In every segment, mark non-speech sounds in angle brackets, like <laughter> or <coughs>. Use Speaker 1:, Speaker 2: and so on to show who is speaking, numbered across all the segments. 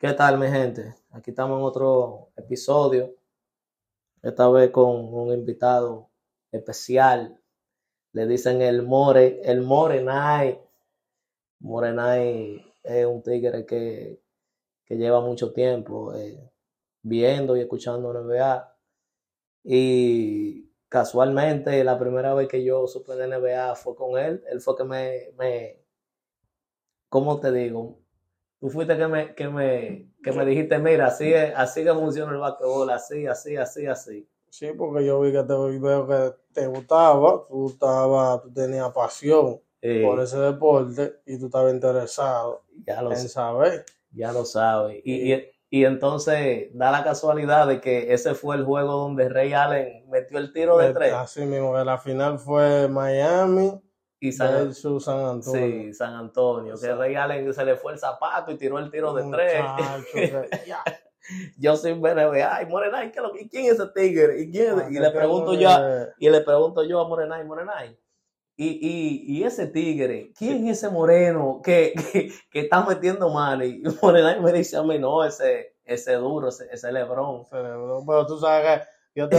Speaker 1: ¿Qué tal, mi gente? Aquí estamos en otro episodio. Esta vez con un invitado especial. Le dicen el More, el Morenay. Morenay es un tigre que, que lleva mucho tiempo eh, viendo y escuchando NBA. Y casualmente, la primera vez que yo supe de NBA fue con él. Él fue que me, me ¿cómo te digo? Tú fuiste que me, que me, que me dijiste, mira, así, es, así que funciona el basquetbol, así, así, así, así.
Speaker 2: Sí, porque yo vi que te veo que te gustaba, tú estaba, tú tenías pasión por ese deporte y tú estabas interesado
Speaker 1: ya lo
Speaker 2: en
Speaker 1: sé.
Speaker 2: saber.
Speaker 1: Ya lo sabes. Y, y, y entonces da la casualidad de que ese fue el juego donde Ray Allen metió el tiro de tres
Speaker 2: Así mismo, que la final fue Miami
Speaker 1: y San,
Speaker 2: San Antonio.
Speaker 1: sí, San Antonio. Que Allen se le fue el zapato y tiró el tiro de tres. <laughs> Yo ver NBA, ay, Morenay, ¿qué es lo que- ¿quién es ese tigre? ¿Y, quién es? Y le pregunto yo, a- y le pregunto yo a Morenay, Morenay. Y, y, y ese tigre, ¿quién es ese moreno que, que, que está metiendo mal? Y <laughs> Morenay me dice a mí, no, ese, ese duro, ese, ese
Speaker 2: cerebro. Pero tú sabes que yo te,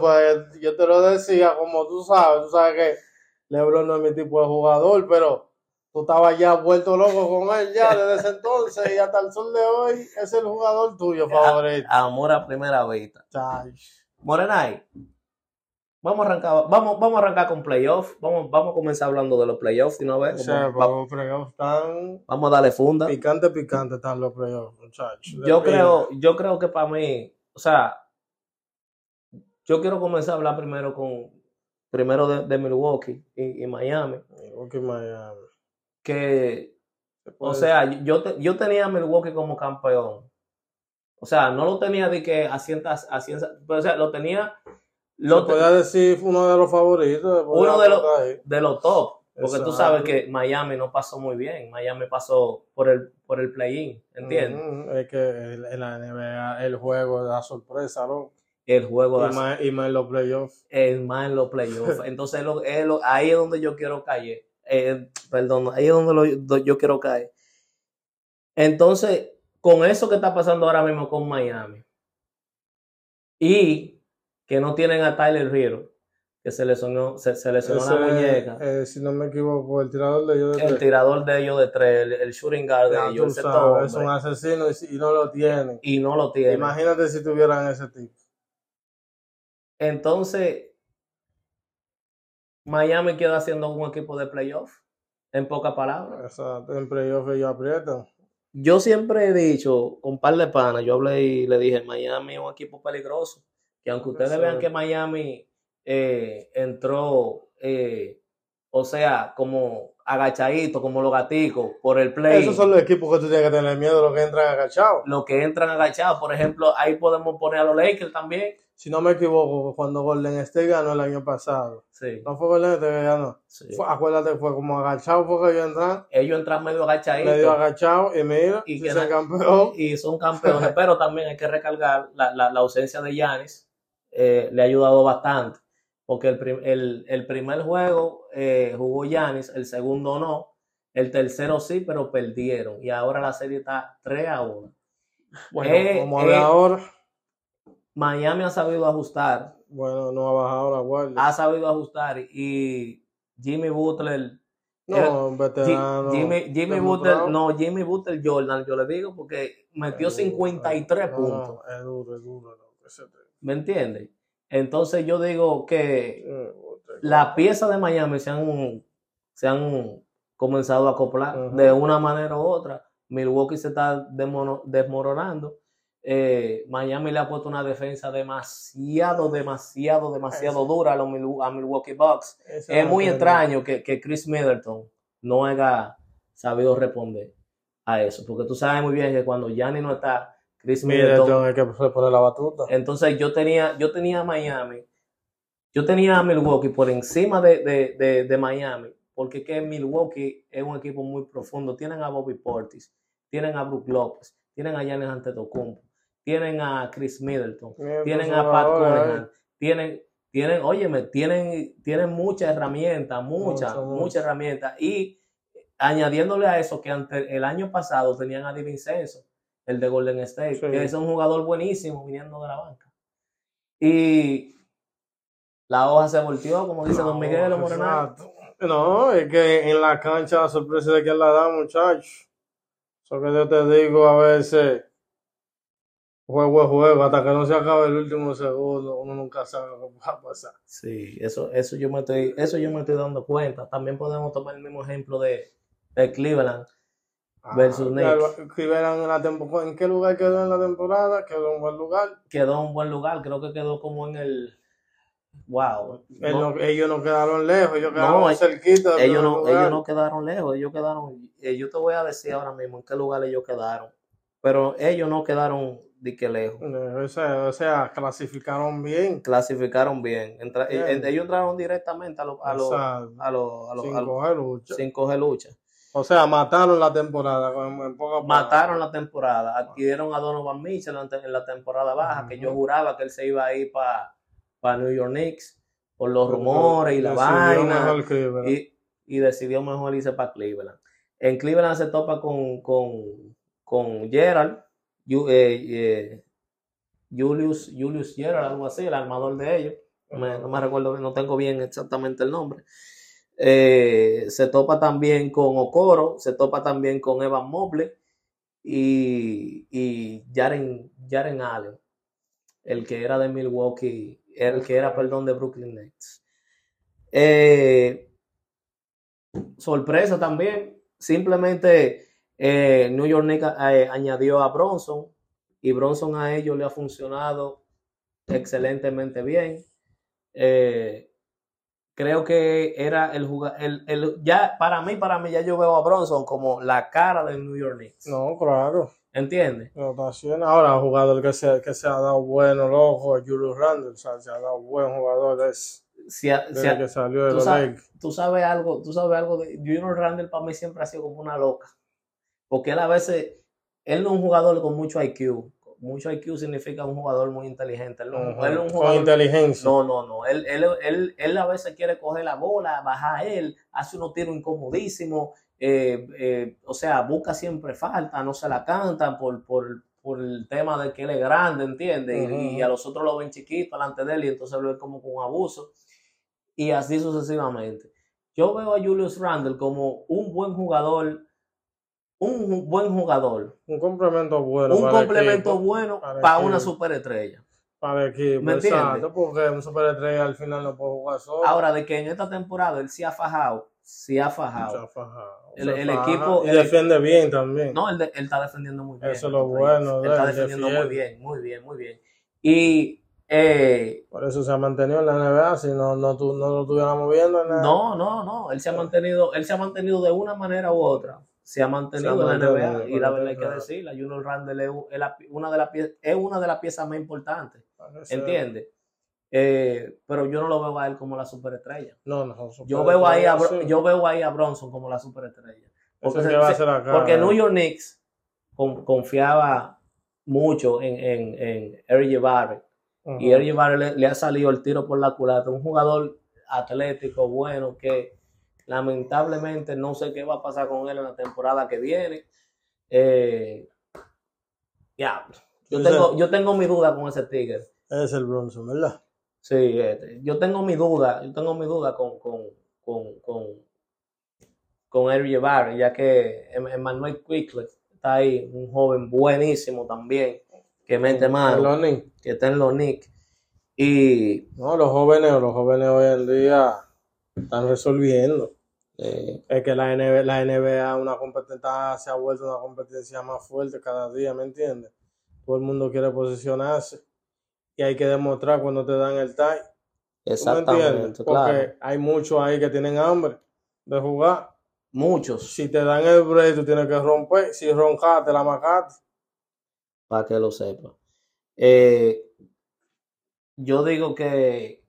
Speaker 2: pues, yo te lo decía como tú sabes, tú sabes que LeBron no es mi tipo de jugador, pero tú estabas ya vuelto loco con él ya desde ese entonces y hasta el sol de hoy es el jugador tuyo favorito.
Speaker 1: Amor a primera vista. Morenay, vamos a arrancar, vamos, vamos a arrancar con playoffs. Vamos, vamos a comenzar hablando de los playoffs, ¿no ves?
Speaker 2: O sea,
Speaker 1: Vamos,
Speaker 2: los playoffs
Speaker 1: vamos a darle funda.
Speaker 2: picante, picante están los playoffs, muchachos.
Speaker 1: Yo
Speaker 2: De
Speaker 1: creo, yo creo que para mí, o sea, yo quiero comenzar a hablar primero con primero de, de Milwaukee y, y Miami.
Speaker 2: Milwaukee, Miami.
Speaker 1: que, o sea, yo, te- yo tenía a Milwaukee como campeón. O sea, no lo tenía de que a cientas, pero, o sea, lo tenía lo
Speaker 2: Se podía decir uno de los favoritos.
Speaker 1: Uno de los- de los top, porque tú
Speaker 2: Exacto.
Speaker 1: sabes que Miami no pasó muy bien, Miami pasó por el por el play-in, ¿entiendes?
Speaker 2: Es que en la NBA el juego la sorpresa, ¿no?
Speaker 1: El juego de
Speaker 2: Y más, y más en los playoffs.
Speaker 1: es más en los playoffs. <laughs> Entonces, lo, es lo- ahí es donde yo quiero caer. Eh, perdón, ahí es donde lo- yo quiero caer. Entonces, con eso que está pasando ahora mismo con Miami y que no tienen a Tyler Hero, que se lesionó, se, se lesionó la
Speaker 2: Ese,
Speaker 1: muñeca,
Speaker 2: eh, si no me equivoco, el tirador de ellos de
Speaker 1: el
Speaker 2: tres.
Speaker 1: tirador de ellos de tres, el, el shooting guard de ellos,
Speaker 2: es un asesino y, y no lo tienen.
Speaker 1: y no lo tiene.
Speaker 2: Imagínate si tuvieran ese tipo.
Speaker 1: Entonces, Miami queda siendo un equipo de playoff, en pocas palabras.
Speaker 2: Exacto, en playoffs ellos aprietan.
Speaker 1: Yo siempre he dicho, con un par de panas, yo hablé y le dije, Miami es un equipo peligroso, que aunque ustedes vean que Miami eh, entró, eh, o sea, como agachadito, como los gaticos, por el play.
Speaker 2: Esos son los equipos que tú tienes que tener miedo, los que entran agachados.
Speaker 1: Los que entran agachados, por ejemplo, ahí podemos poner a los Lakers también.
Speaker 2: Si no me equivoco, cuando Golden State ganó el año pasado.
Speaker 1: Sí,
Speaker 2: No fue Golden State que ganó.
Speaker 1: sí.
Speaker 2: Fue- acuérdate, fue como agachado porque ellos entran,
Speaker 1: Ellos entran medio agachaditos.
Speaker 2: medio agachados y mira,
Speaker 1: Y que
Speaker 2: se campeón.
Speaker 1: y son campeones, pero también hay que recargar la, la, la ausencia de Yanis, eh, le ha ayudado bastante, porque el, prim- el, el primer juego eh, jugó Yanis, el segundo no, el tercero sí, pero perdieron, y ahora la serie está 3 a 1.
Speaker 2: Bueno,
Speaker 1: Eh,
Speaker 2: como
Speaker 1: eh,
Speaker 2: de ahora,
Speaker 1: Miami ha sabido ajustar,
Speaker 2: bueno, no ha bajado la guardia.
Speaker 1: ha sabido ajustar, y Jimmy Butler,
Speaker 2: no, veterano.
Speaker 1: Jimmy, Jimmy. Butler, no, Jimmy Butler Jordan, yo le digo, porque metió
Speaker 2: Es duro,
Speaker 1: 53
Speaker 2: no,
Speaker 1: puntos.
Speaker 2: Es duro, es duro. te-
Speaker 1: ¿Me entiendes? Entonces yo digo que las piezas de Miami se han, se han comenzado a acoplar de una manera u otra. Milwaukee se está desmoronando. Eh, Miami le ha puesto una defensa demasiado, demasiado, demasiado
Speaker 2: Eso.
Speaker 1: dura a, los Milwaukee Bucks. Es muy extraño que, que Chris Middleton no haya sabido responder a eso, porque tú sabes muy bien que cuando Gianni no está, Chris Middleton
Speaker 2: que se pone la batuta.
Speaker 1: entonces yo tenía, yo tenía a Miami, yo tenía a Milwaukee por encima de, de, de, de Miami, porque que Milwaukee es un equipo muy profundo. Tienen a Bobby Portis, tienen a Brook López, tienen a Giannis Antetokounmpo, tienen a Chris Middleton, tienen a Pat Connaughton, tienen, tienen, óyeme, tienen, tienen muchas herramientas, muchas, muchas herramientas. Y añadiéndole a eso que ante el año pasado tenían a Di Vincenzo, el de Golden State,
Speaker 2: Sí.
Speaker 1: que es un jugador buenísimo viniendo de la banca. Y la hoja se volteó, como dice Don Miguel o Morenal.
Speaker 2: Exacto. No, es que en la cancha la sorpresa de quién la da, muchachos. Eso que yo te digo a veces, juego es juego, hasta que no se acabe el último segundo, uno nunca sabe lo que va a pasar.
Speaker 1: Sí, eso, eso yo me estoy, eso yo me estoy dando cuenta. También podemos tomar el mismo ejemplo de, de Cleveland. Versus
Speaker 2: ya,
Speaker 1: Knicks.
Speaker 2: Cleveland en la tempo- ¿En qué lugar quedó en la temporada? Quedó en buen lugar.
Speaker 1: Quedó en un buen lugar, creo que quedó como en el wow. No-
Speaker 2: ellos no quedaron lejos, ellos quedaron
Speaker 1: No,
Speaker 2: cerquita.
Speaker 1: ellos no, ellos no quedaron lejos, ellos quedaron, eh, yo te voy a decir ahora mismo en qué lugar ellos quedaron, pero ellos no quedaron de que lejos,
Speaker 2: Eh, O sea, clasificaron bien.
Speaker 1: clasificaron bien, Entra-
Speaker 2: Bien.
Speaker 1: eh, ellos entraron directamente a los a los a los a los-
Speaker 2: sin coger lucha.
Speaker 1: sin coger lucha,
Speaker 2: O sea, mataron la temporada en,
Speaker 1: mataron la temporada, adquirieron a Donovan Mitchell en la temporada baja, que yo juraba que él se iba a ir para New York Knicks por los rumores y la vaina. y, y decidió mejor irse para Cleveland. En Cleveland se topa con, con, con Gerald, eh, eh, Julius, Julius Gerald, algo así, el armador de ellos. No me, recuerdo, no tengo bien exactamente el nombre. Eh, se topa también con Okoro, se topa también con Evan Mobley y, y Jaren, Jaren Allen, el que era de Milwaukee, el que era, perdón, de Brooklyn Nets. Sorpresa también, simplemente eh, New York Knicks eh, añadió a Bronson y Bronson a ellos le ha funcionado excelentemente bien. Eh, creo que era el jugador, el, el- ya para mí, para mí ya yo veo a Bronson como la cara del New York Knicks.
Speaker 2: No, claro.
Speaker 1: ¿Entiendes?
Speaker 2: Ahora, jugador que se, que se ha dado bueno, loco, Julius Randle, o sea, se ha dado buen jugador es,
Speaker 1: Si a-
Speaker 2: desde
Speaker 1: si a-
Speaker 2: que salió de
Speaker 1: tú
Speaker 2: los
Speaker 1: sabes-
Speaker 2: Lakers.
Speaker 1: tú sabes algo, tú sabes algo de Junior Randle para mí siempre ha sido como una loca. Porque él a veces, él no es un jugador con mucho IQ. Mucho IQ significa un jugador muy inteligente. Él no,
Speaker 2: Ujú.
Speaker 1: él es un
Speaker 2: Con inteligencia.
Speaker 1: No, no, no. Él, él, él, él a veces quiere coger la bola, bajar él, hace unos tiros incomodísimos. eh, eh, o sea, busca siempre falta, no se la cantan por, por, por el tema de que él es grande, ¿entiendes? Y- a los otros lo ven chiquito delante de él y entonces lo ven como con un abuso. Y así sucesivamente. Yo veo a Julius Randle como un buen jugador, un buen jugador,
Speaker 2: Un complemento bueno.
Speaker 1: un
Speaker 2: para
Speaker 1: complemento
Speaker 2: equipo,
Speaker 1: bueno
Speaker 2: para
Speaker 1: para una superestrella.
Speaker 2: Para el equipo,
Speaker 1: ¿Me entiendes?
Speaker 2: exacto, porque un superestrella al final no puede jugar solo.
Speaker 1: Ahora, de que en esta temporada él sí ha fajado, sí ha
Speaker 2: Se
Speaker 1: fajado.
Speaker 2: ha fajado,
Speaker 1: El-
Speaker 2: se
Speaker 1: el
Speaker 2: faja
Speaker 1: equipo-
Speaker 2: Y
Speaker 1: el-
Speaker 2: defiende bien también.
Speaker 1: No, él, él está defendiendo muy bien.
Speaker 2: Eso es lo bueno
Speaker 1: Él está defendiendo muy bien, muy bien, muy bien. Y eh,
Speaker 2: Por eso se ha mantenido en la NBA. Si no, no, tu- no lo estuviéramos viendo en la
Speaker 1: no, no, no. Él se ha mantenido, él se ha mantenido de una manera u otra. Se ha mantenido en la NBA. Y la verdad hay que decirla, Junior Randle es, una de las pie- es una de las piezas más importantes.
Speaker 2: Parece-
Speaker 1: ¿Entiendes? Eh, pero yo no lo veo a él como la superestrella.
Speaker 2: No, no.
Speaker 1: Yo veo ahí a,
Speaker 2: sí.
Speaker 1: yo veo ahí a Bronson como la superestrella. Porque, se-
Speaker 2: va a acá.
Speaker 1: porque New York Knicks con- confiaba mucho en, en, en R.J. Barrett. Y R.J. Barrett le, le ha salido el tiro por la culata. Un jugador atlético, bueno, que lamentablemente no sé qué va a pasar con él en la temporada que viene. Eh, ya, yo, tengo, yo tengo mi duda con ese Tigre.
Speaker 2: Es el Bronson, ¿verdad?
Speaker 1: Sí, este, yo tengo mi duda, yo tengo mi duda con, con, con, con, con R.J. Barrett, ya que Em- Emmanuel Quickly está ahí, un joven buenísimo también, que mete mano, que está en los Knicks. Y
Speaker 2: No, los jóvenes, los jóvenes hoy en día están resolviendo.
Speaker 1: Eh,
Speaker 2: Es que la NBA, la NBA una competencia, se ha vuelto una competencia más fuerte cada día, ¿me entiendes? Todo el mundo quiere posicionarse y hay que demostrar cuando te dan el tie. ¿Tú me
Speaker 1: exactamente,
Speaker 2: entiendes? Porque
Speaker 1: claro.
Speaker 2: hay muchos ahí que tienen hambre de jugar.
Speaker 1: Muchos,
Speaker 2: Si te dan el break, tú tienes que romper. Si roncaste, la macaste.
Speaker 1: para que lo sepa. Eh, yo digo que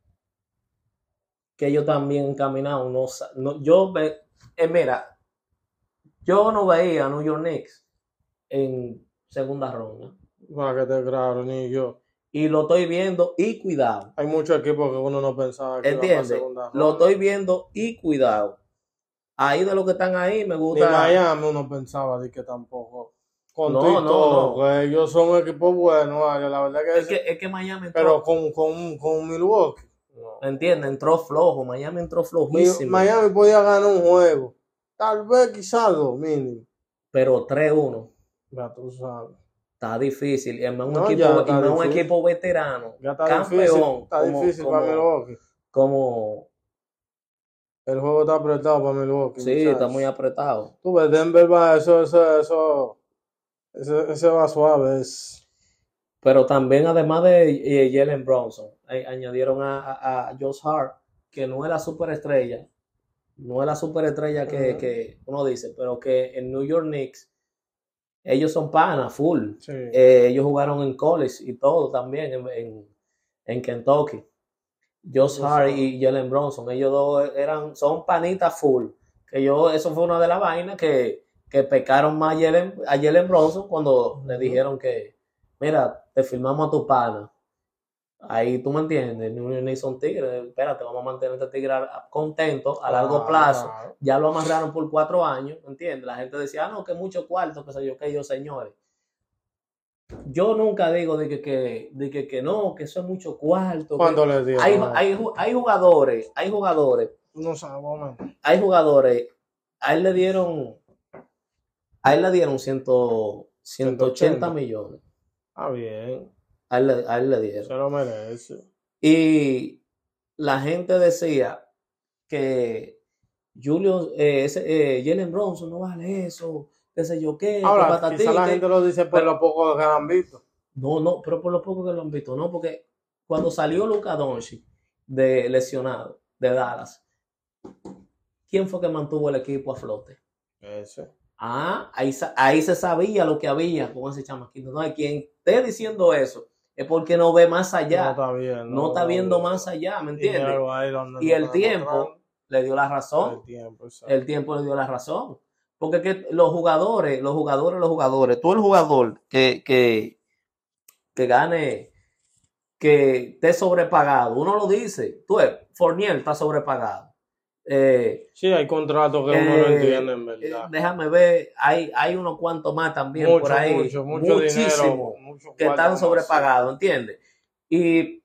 Speaker 1: que ellos también encaminados. No, no, yo ve, eh, mira, yo no veía a New York Knicks en segunda ronda.
Speaker 2: Para que te claro, ni yo.
Speaker 1: Y lo estoy viendo y cuidado.
Speaker 2: Hay muchos equipos que uno no pensaba que iba para
Speaker 1: ¿Entiendes?
Speaker 2: segunda
Speaker 1: Lo
Speaker 2: ronda.
Speaker 1: estoy viendo y cuidado. Ahí de los que están ahí me
Speaker 2: Ni
Speaker 1: gusta.
Speaker 2: Miami uno pensaba de que tampoco. Con
Speaker 1: No,
Speaker 2: todo y
Speaker 1: no,
Speaker 2: todo,
Speaker 1: no.
Speaker 2: que ellos son un equipo bueno, vale, la verdad que,
Speaker 1: Es que, es que Miami
Speaker 2: pero con, con, con Milwaukee. No.
Speaker 1: ¿entiendes? Entró flojo, Miami entró flojísimo.
Speaker 2: Miami podía ganar un juego. Tal vez quizás dos mínimo.
Speaker 1: Pero 3-1.
Speaker 2: Ya tú sabes.
Speaker 1: Está difícil. Y es un,
Speaker 2: No,
Speaker 1: equipo, y un equipo veterano.
Speaker 2: Ya está
Speaker 1: campeón.
Speaker 2: difícil. Está
Speaker 1: como-
Speaker 2: difícil
Speaker 1: como-
Speaker 2: para Milwaukee.
Speaker 1: Como,
Speaker 2: El juego está apretado para Milwaukee.
Speaker 1: sí,
Speaker 2: muchachos.
Speaker 1: está muy apretado.
Speaker 2: Tú ves, Denver va, eso, eso, eso. Ese, ese va suave. Es,
Speaker 1: Pero también, además de Jalen Bronson, eh, añadieron a, a, a Josh Hart, que no es la superestrella, no es la superestrella que, que uno dice, pero que en New York Knicks, ellos son panas, full.
Speaker 2: sí.
Speaker 1: Eh, ellos jugaron en college y todo también en, en, en Kentucky. Josh Hart y Jalen Bronson, ellos dos eran, son panitas full. Que yo, eso fue una de las vainas que, que pecaron más a Jalen, a Jalen Bronson cuando le dijeron que, mira, te firmamos a tu pana. Ahí tú me entiendes, Knicks son tigres, espérate, vamos a mantener a este tigre contento a largo plazo ya lo amarraron por cuatro años, ¿entiendes? La gente decía, ah, no, que mucho cuarto, que sé yo, que yo, señores. Yo nunca digo de que, que, de que, que no, que eso es mucho cuarto.
Speaker 2: ¿Cuánto les dio?
Speaker 1: Hay,
Speaker 2: No,
Speaker 1: hay, hay jugadores, hay jugadores,
Speaker 2: no sabemos.
Speaker 1: hay jugadores, a él le dieron, a él le dieron ciento, 180
Speaker 2: 180.
Speaker 1: millones.
Speaker 2: Ah, bien.
Speaker 1: A él, le- a él le dieron.
Speaker 2: Se lo merece.
Speaker 1: Y la gente decía que Julio, eh, ese, eh, Jalen Bronson no vale eso, qué sé yo qué,
Speaker 2: Ahora, quizá la gente lo dice por
Speaker 1: pero-
Speaker 2: lo poco que han visto.
Speaker 1: No, no, pero por lo poco que lo han visto, no, porque cuando salió Luka Doncic de lesionado de Dallas, ¿quién fue que mantuvo el equipo a flote?
Speaker 2: Ese.
Speaker 1: Ah, ahí, ahí se sabía lo que había con ese chamaquito. No hay quien esté diciendo eso, es porque no ve más
Speaker 2: No
Speaker 1: allá,
Speaker 2: está
Speaker 1: no, está viendo más allá, ¿me entiendes? Y el tiempo le dio la razón.
Speaker 2: El tiempo, exacto.
Speaker 1: el tiempo le dio la razón. Porque que los jugadores, los jugadores, los jugadores, tú el jugador que, que, que gane, que esté sobrepagado, uno lo dice, tú Fournier está sobrepagado. Eh,
Speaker 2: Sí, hay contratos que uno no
Speaker 1: eh,
Speaker 2: entiende, en
Speaker 1: eh,
Speaker 2: verdad.
Speaker 1: déjame ver, hay, hay unos cuantos más también
Speaker 2: mucho,
Speaker 1: por ahí,
Speaker 2: mucho, mucho
Speaker 1: muchísimo,
Speaker 2: dinero. Mucho
Speaker 1: que están sobrepagados, ¿entiendes? Y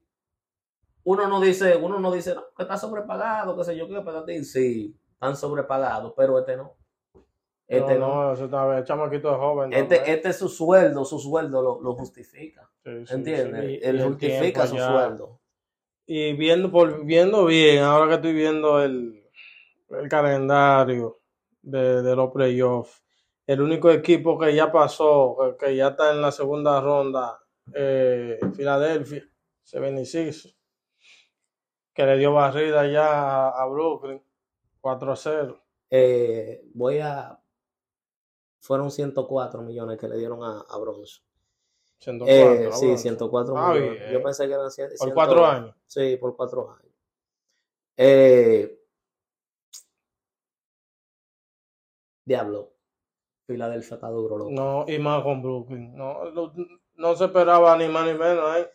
Speaker 1: uno no dice, uno no dice, no, que está sobrepagado, qué sé yo, qué, patatín, sí, están sobrepagados, pero este no. Este no.
Speaker 2: no, eso está bien. El chamaquito es joven.
Speaker 1: Este, este es su sueldo, su sueldo lo, lo justifica.
Speaker 2: Sí, sí,
Speaker 1: ¿Entiendes?
Speaker 2: sí.
Speaker 1: Él justifica su sueldo.
Speaker 2: Y viendo, por, viendo bien, ahora que estoy viendo el, el calendario de, de los playoffs, el único equipo que ya pasó, que, ya está en la segunda ronda, eh, Filadelfia, 76, que le dio barrida ya a, a Brooklyn, 4 a 0.
Speaker 1: Eh, voy a. Fueron 104 millones que le dieron a, a Bronson.
Speaker 2: 104,
Speaker 1: Eh, sí, 104
Speaker 2: Ah,
Speaker 1: millones.
Speaker 2: bien.
Speaker 1: Yo pensé que eran 100.
Speaker 2: Por 4 años.
Speaker 1: Sí, por 4 años. Eh, Diablo. Filadelfia está duro, loco.
Speaker 2: No, y más con Brooklyn. No, no, no se esperaba ni más ni menos. ¿eh?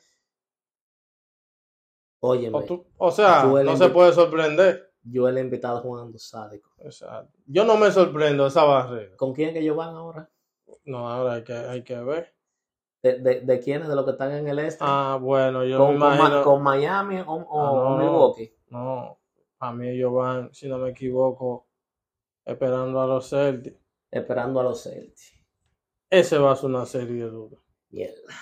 Speaker 1: Óyeme,
Speaker 2: O, tú- o sea, no se puede sorprender.
Speaker 1: yo el invitado jugando sádico.
Speaker 2: Exacto. Yo no me sorprendo esa barrera.
Speaker 1: ¿Con quién que ellos van ahora?
Speaker 2: No, ahora hay que, hay que ver.
Speaker 1: ¿De, de, de quiénes? ¿De los que están en el este?
Speaker 2: Ah, bueno, yo
Speaker 1: ¿Con,
Speaker 2: me
Speaker 1: con Ma-
Speaker 2: imagino.
Speaker 1: con Miami o, o
Speaker 2: Ah, no.
Speaker 1: Milwaukee?
Speaker 2: No, a mí ellos van, si no me equivoco, esperando a los Celtics.
Speaker 1: Esperando a los Celtics.
Speaker 2: Ese va a ser una serie dura.
Speaker 1: Mierda.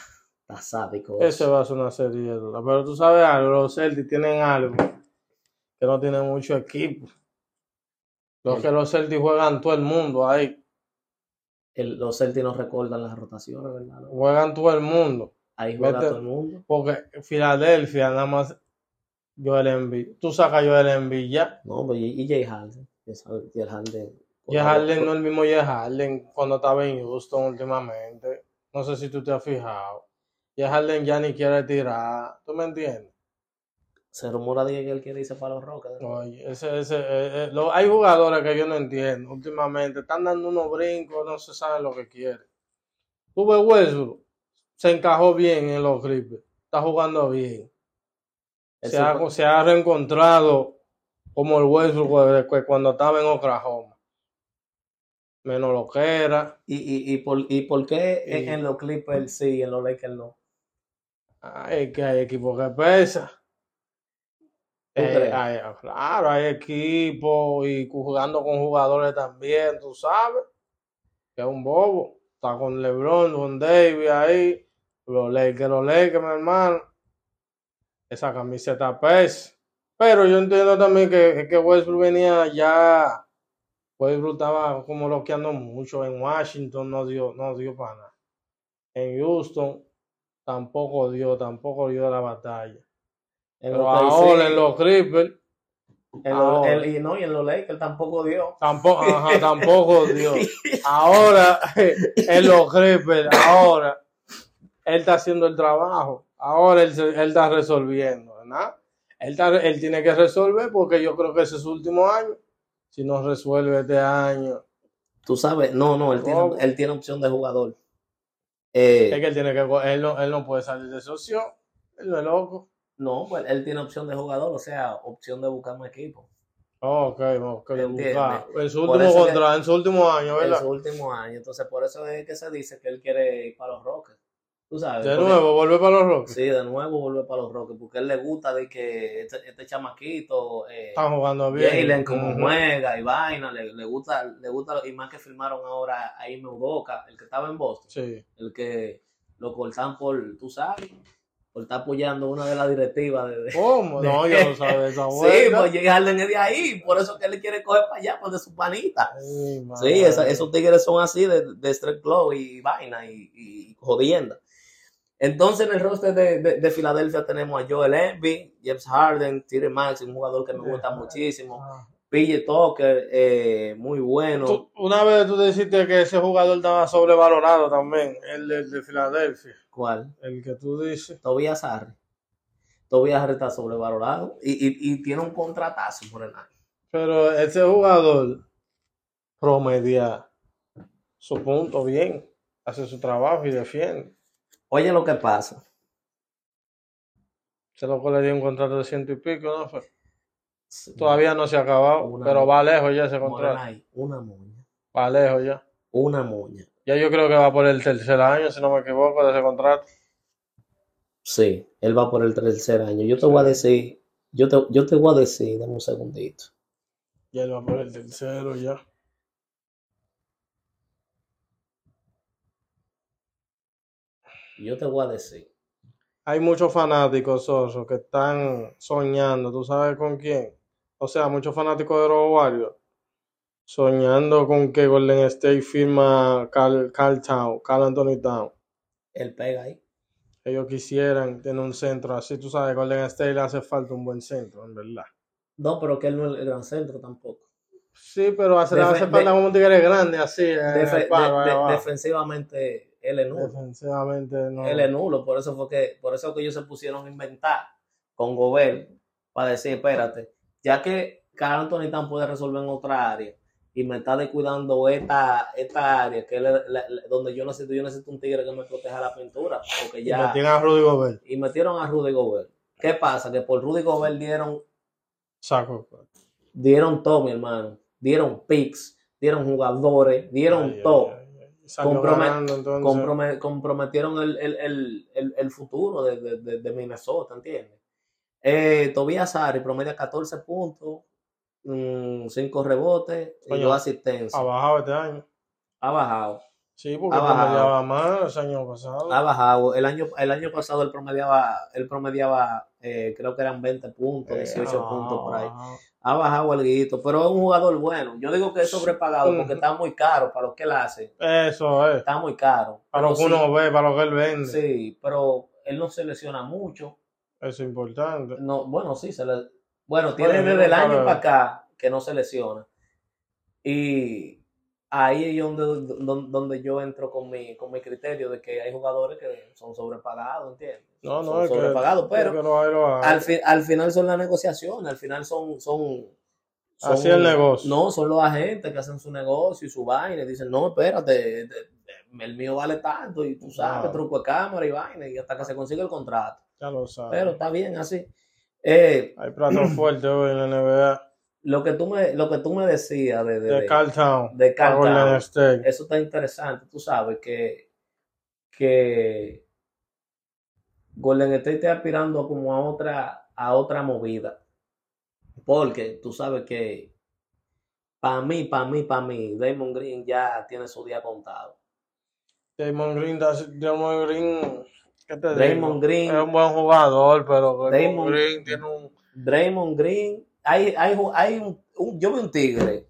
Speaker 1: Está sádico.
Speaker 2: Ese va a ser una serie dura. Pero tú sabes algo, los Celtics tienen algo que no tienen mucho equipo. Los
Speaker 1: El-
Speaker 2: que los Celtics juegan todo el mundo ahí.
Speaker 1: El- los Celtics nos recordan las rotaciones, ¿verdad? no?
Speaker 2: Juegan todo el mundo.
Speaker 1: Ahí juega
Speaker 2: Vete-
Speaker 1: todo el mundo.
Speaker 2: Porque Filadelfia nada más Joel Embiid. Tú sacas Joel Embiid ya.
Speaker 1: No, pero y, y Jay Harden. Sabes, Jay Harden.
Speaker 2: Jay Harden no es el mismo Jay Harden cuando estaba en Houston últimamente. No sé si tú te has fijado. Jay Harden ya ni quiere tirar. ¿Tú me entiendes?
Speaker 1: Se rumora de que él quiere irse para los Rockets.
Speaker 2: Oye, ese, ese, eh, eh, lo- hay jugadores que yo no entiendo últimamente. Están dando unos brincos, no se sabe lo que quieren. Tú ves Westbrook, se encajó bien en los Clippers. Está jugando bien. Se, ha, se ha reencontrado como el Westbrook cuando estaba en Oklahoma. menos lo que era.
Speaker 1: ¿Y, y, y, por, y por qué en,
Speaker 2: Y-
Speaker 1: en los Clippers sí y en los Lakers no?
Speaker 2: Hay que hay equipos que pesan.
Speaker 1: ¿Tú
Speaker 2: Eh, hay- claro, hay equipos y jugando con jugadores también, tú sabes. Que es un bobo. Está con LeBron, con Davis ahí. Los Lakers, los Lakers, mi hermano. Esa camiseta pesa. Pero yo entiendo también que, que Westbrook venía ya. Westbrook estaba como bloqueando mucho. En Washington no dio, no dio para nada. En Houston tampoco dio, tampoco dio la batalla.
Speaker 1: En
Speaker 2: Pero
Speaker 1: los
Speaker 2: ahora en los Clippers
Speaker 1: en los-
Speaker 2: ahora.
Speaker 1: el- y no, y en los Lakers tampoco dio.
Speaker 2: tampoco, <laughs> ajá, tampoco dio. <laughs> Ahora <laughs> en los Clippers, ahora él está haciendo el trabajo. Ahora él, él está resolviendo, ¿verdad? Él, tiene que resolver porque yo creo que ese es su último año. Si no resuelve este año,
Speaker 1: Tú sabes, no, no, él tiene, él tiene opción de jugador. Eh,
Speaker 2: es que él tiene que, él no, él no puede salir de socio. Él no es loco.
Speaker 1: no, pues él tiene opción de jugador, o sea, opción de buscar un equipo.
Speaker 2: Ok, ok, buscar. En su último contrato, en su último año,
Speaker 1: En
Speaker 2: ¿verdad?
Speaker 1: su último año. Entonces, por eso es que se dice que él quiere ir para los Rockets. Tú sabes.
Speaker 2: De nuevo, volver para los Rockets.
Speaker 1: Sí, de nuevo volver para los Rockets, porque a él le gusta de que este, este chamaquito, eh,
Speaker 2: Están jugando bien.
Speaker 1: Jalen, como
Speaker 2: Ujú.
Speaker 1: juega y vaina, le, le gusta, le gusta, y más que firmaron ahora a Ime Udoka, el que estaba en Boston,
Speaker 2: Sí.
Speaker 1: el que lo cortan por, tú sabes, por estar apoyando una de las directivas de, de-
Speaker 2: ¿Cómo? No, yo no sabía esa <laughs>
Speaker 1: Sí, pues Harden es de ahí, por eso que él quiere coger para allá, pues de su panita.
Speaker 2: Ay,
Speaker 1: Sí, esa- esos tigres son así de, de Straight Club y vaina y, y jodienda. Entonces en el roster de, de, de Filadelfia tenemos a Joel Embiid, James Harden, Tyrese Maxey, un jugador que me gusta muchísimo.
Speaker 2: Ah.
Speaker 1: PJ Tucker, eh, muy bueno.
Speaker 2: Tú- una vez tú dijiste que ese jugador estaba sobrevalorado también, el de, de Filadelfia,
Speaker 1: ¿Cuál?
Speaker 2: el que tú dices.
Speaker 1: Tobias Harris. Tobias Harris está sobrevalorado y, y, y tiene un contratazo por el año.
Speaker 2: Pero ese jugador promedia su punto bien, hace su trabajo y defiende.
Speaker 1: Oye lo que pasa.
Speaker 2: Se loco le dio un contrato de ciento y pico, ¿no? Fue- Todavía no se ha acabado,
Speaker 1: Una-
Speaker 2: pero va lejos ya ese contrato.
Speaker 1: Morenay, una moña.
Speaker 2: Va lejos ya.
Speaker 1: Una moña.
Speaker 2: Ya yo creo que va por el tercer año, si no me equivoco, de ese contrato.
Speaker 1: Sí, él va por el tercer año. Yo te voy a decir, yo te, yo te voy a decir, dame un segundito.
Speaker 2: Ya él va por el tercero ya.
Speaker 1: Yo te voy a decir.
Speaker 2: Hay muchos fanáticos, Soso, que están soñando, ¿tú sabes con quién? O sea, muchos fanáticos de los Warriors soñando con que Golden State firma Carl, Carl Town, Carl Anthony Town.
Speaker 1: Él pega ahí.
Speaker 2: Ellos quisieran tener un centro así, tú sabes, Golden State le hace falta un buen centro, en verdad.
Speaker 1: No, pero que él no es el gran centro tampoco.
Speaker 2: Sí, pero hace, le hace falta
Speaker 1: de-
Speaker 2: un tigre grande así, en
Speaker 1: Defe-
Speaker 2: el palo,
Speaker 1: de-
Speaker 2: ahí
Speaker 1: de-
Speaker 2: abajo.
Speaker 1: defensivamente, él es nulo.
Speaker 2: Defensivamente no.
Speaker 1: Él es nulo. Por eso fue que, por eso que ellos se pusieron a inventar con Gobert para decir, espérate, ya que Carl Anthony Town puede resolver en otra área y me está descuidando esta, esta área que es la- la- la- donde yo necesito, yo necesito un tigre que me proteja la pintura, porque
Speaker 2: Y
Speaker 1: ya
Speaker 2: metían a Rudy Gobert.
Speaker 1: y metieron a Rudy Gobert. ¿Qué pasa? Que por Rudy Gobert dieron,
Speaker 2: Saco.
Speaker 1: dieron todo, mi hermano. Dieron picks, dieron jugadores, dieron
Speaker 2: ay,
Speaker 1: todo.
Speaker 2: ay, ay. Salió
Speaker 1: Comprome-
Speaker 2: ganando, entonces.
Speaker 1: Comprome- comprometieron el, el, el, el, el futuro de, de, de, Minnesota, ¿entiendes? Eh, Tobias Harris promedia 14 puntos, 5 rebotes y
Speaker 2: Coño,
Speaker 1: 2 asistencias.
Speaker 2: Ha bajado este año.
Speaker 1: Ha bajado.
Speaker 2: Sí, porque
Speaker 1: Ha bajado.
Speaker 2: promediaba más el año pasado.
Speaker 1: Ha bajado. El año, el año pasado él promediaba, él promediaba eh, creo que eran 20 puntos, 18
Speaker 2: Eh,
Speaker 1: puntos por ahí.
Speaker 2: ah,
Speaker 1: Ha bajado algo, pero es un jugador bueno. Yo digo que es sobrepagado porque
Speaker 2: Ujú.
Speaker 1: está muy caro para lo que él hace.
Speaker 2: Eso es.
Speaker 1: Está muy caro.
Speaker 2: Para lo que
Speaker 1: sí-
Speaker 2: uno ve, para lo que él vende.
Speaker 1: Sí, pero él no se lesiona mucho.
Speaker 2: Eso es importante.
Speaker 1: No, bueno, sí, se le... Bueno, tiene desde el año para acá que no se lesiona. Y ahí es donde, donde, donde yo entro con mi, con mi criterio de que hay jugadores que son sobrepagados, ¿entiendes?
Speaker 2: No, no,
Speaker 1: son
Speaker 2: es que-
Speaker 1: sobrepagados, pero
Speaker 2: es que hay, lo hay.
Speaker 1: al, fi- al final son las negociaciones, al final son... son, son-
Speaker 2: Así el negocio.
Speaker 1: No, son los agentes que hacen su negocio y su vaina y dicen, no, espérate, el mío vale tanto y tú sabes, truco de cámara y vaina y hasta que se consigue el contrato.
Speaker 2: Ya lo sabes.
Speaker 1: Pero está bien así. Eh,
Speaker 2: Hay platos <clears throat> fuertes hoy en la NBA.
Speaker 1: Lo que tú me, lo que tú me decías de, de,
Speaker 2: De
Speaker 1: de-
Speaker 2: Carl Town.
Speaker 1: de Carl
Speaker 2: a Golden
Speaker 1: Town,
Speaker 2: State.
Speaker 1: eso está interesante. Tú sabes que, que Golden State está aspirando como a otra, a otra movida. Porque tú sabes que para mí, para mí, para mí, Damon Green ya tiene su día contado.
Speaker 2: Damon Green, Damon Green, ¿qué te digo?
Speaker 1: Draymond Green,
Speaker 2: Es un buen jugador, pero Damon
Speaker 1: Damon-
Speaker 2: Green tiene un...
Speaker 1: Draymond Green, hay, hay, hay un, un- yo vi un tigre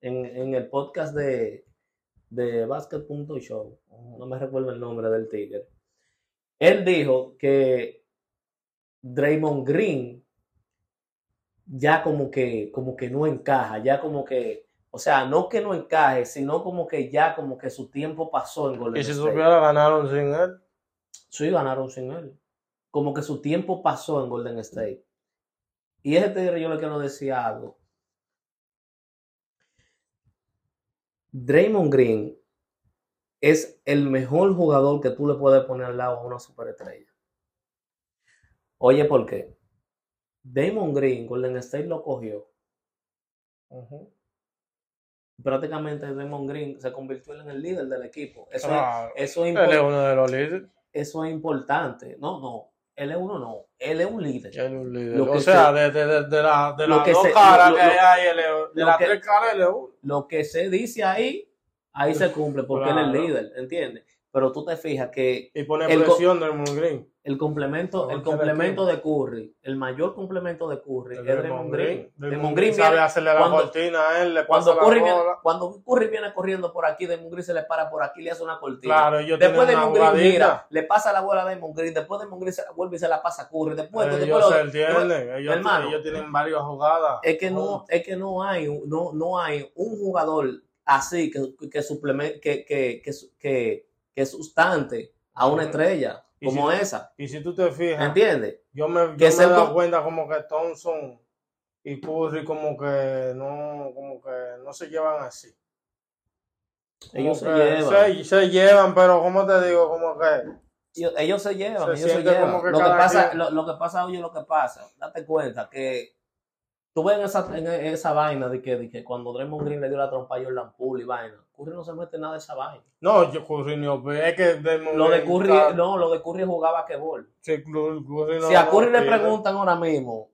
Speaker 1: en, en el podcast de, de Basket.show, no me recuerdo el nombre del tigre. Él dijo que Draymond Green ya como que, como que no encaja, ya como que, o sea, no que no encaje, sino como que ya como que su tiempo pasó en Golden
Speaker 2: Y si
Speaker 1: State.
Speaker 2: supiera ganaron sin él.
Speaker 1: Sí, ganaron sin él. Como que su tiempo pasó en Golden State. Y ese tigre yo le quiero decir algo. Draymond Green es el mejor jugador que tú le puedes poner al lado a una superestrella. Oye, ¿por qué? Draymond Green, Golden State lo cogió. Prácticamente Draymond Green se convirtió en el líder del equipo. Eso, es, eso, es
Speaker 2: uno de los líderes.
Speaker 1: eso es importante. No, no. Él es uno, no. Él es un líder.
Speaker 2: Él es un líder.
Speaker 1: Lo que
Speaker 2: o sea,
Speaker 1: se-
Speaker 2: de, de, de, de la, de las dos caras que hay, es- de las tres caras, él es uno.
Speaker 1: lo que se dice ahí, ahí se cumple porque él es
Speaker 2: Claro.
Speaker 1: líder, ¿entiendes? Pero tú te fijas que
Speaker 2: Y pone
Speaker 1: El
Speaker 2: presión Draymond Green.
Speaker 1: el complemento, el
Speaker 2: que
Speaker 1: complemento de Curry, el mayor complemento de Curry
Speaker 2: El
Speaker 1: es Draymond Green.
Speaker 2: Draymond
Speaker 1: Draymond
Speaker 2: Green sabe hacerle la
Speaker 1: cuando-
Speaker 2: cortina a él, le pasa
Speaker 1: Cuando
Speaker 2: la
Speaker 1: Curry, viene, cuando Curry viene corriendo por aquí, Draymond Green se le para por aquí, le hace una cortina.
Speaker 2: Claro, ellos
Speaker 1: Después
Speaker 2: una
Speaker 1: Green mira, le pasa la bola a Draymond Green, después de Green se la vuelve y se la pasa a Curry, después, después
Speaker 2: ellos
Speaker 1: lo-
Speaker 2: se entienden, ellos,
Speaker 1: hermano,
Speaker 2: ellos tienen varias jugadas.
Speaker 1: es que no, es que no hay, un- no, no hay un jugador así que, que suplemente, que, que, que, su- que, que sustante a una estrella como
Speaker 2: si-
Speaker 1: esa.
Speaker 2: Y si tú te fijas,
Speaker 1: ¿Entiendes?
Speaker 2: yo me, yo
Speaker 1: Que
Speaker 2: me he
Speaker 1: se
Speaker 2: dado
Speaker 1: con-
Speaker 2: cuenta como que Thompson y Curry como que no, como que no se llevan así. Como
Speaker 1: Ellos se llevan.
Speaker 2: Se, se llevan, pero como te digo, como que
Speaker 1: Ellos, ellos se llevan,
Speaker 2: Se
Speaker 1: ellos se llevan.
Speaker 2: que
Speaker 1: lo, que pasa, lo, lo que pasa, oye, lo que pasa, date cuenta que tú ves en esa, en esa vaina de que, de que cuando Draymond Green le dio la trompa a Jordan Poole y vaina, Curry no se mete nada de esa vaina.
Speaker 2: no, yo Curry no, es que Draymond
Speaker 1: Lo de Curry,
Speaker 2: está-
Speaker 1: no, lo de Curry jugaba
Speaker 2: sí, no-
Speaker 1: Si a Curry le preguntan ahora mismo,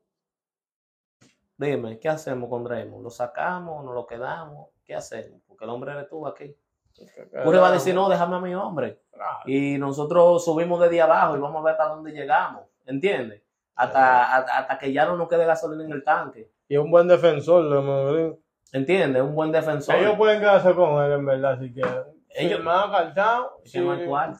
Speaker 1: dime, ¿qué hacemos con Draymond? ¿Lo sacamos? ¿Nos lo quedamos? ¿Qué hacemos? Porque el hombre eres tú aquí. Curry va a decir, no, déjame a mi hombre.
Speaker 2: Claro.
Speaker 1: Y nosotros subimos de día abajo y vamos a ver hasta dónde llegamos. ¿Entiendes? Hasta, hasta, hasta que ya no nos quede gasolina en el tanque.
Speaker 2: Y es un buen defensor, Green.
Speaker 1: ¿Entiendes? Un buen defensor.
Speaker 2: Ellos pueden quedarse con él, en verdad, si quieren.
Speaker 1: Ellos-
Speaker 2: Firmado, cartado,
Speaker 1: que no hay cuarto.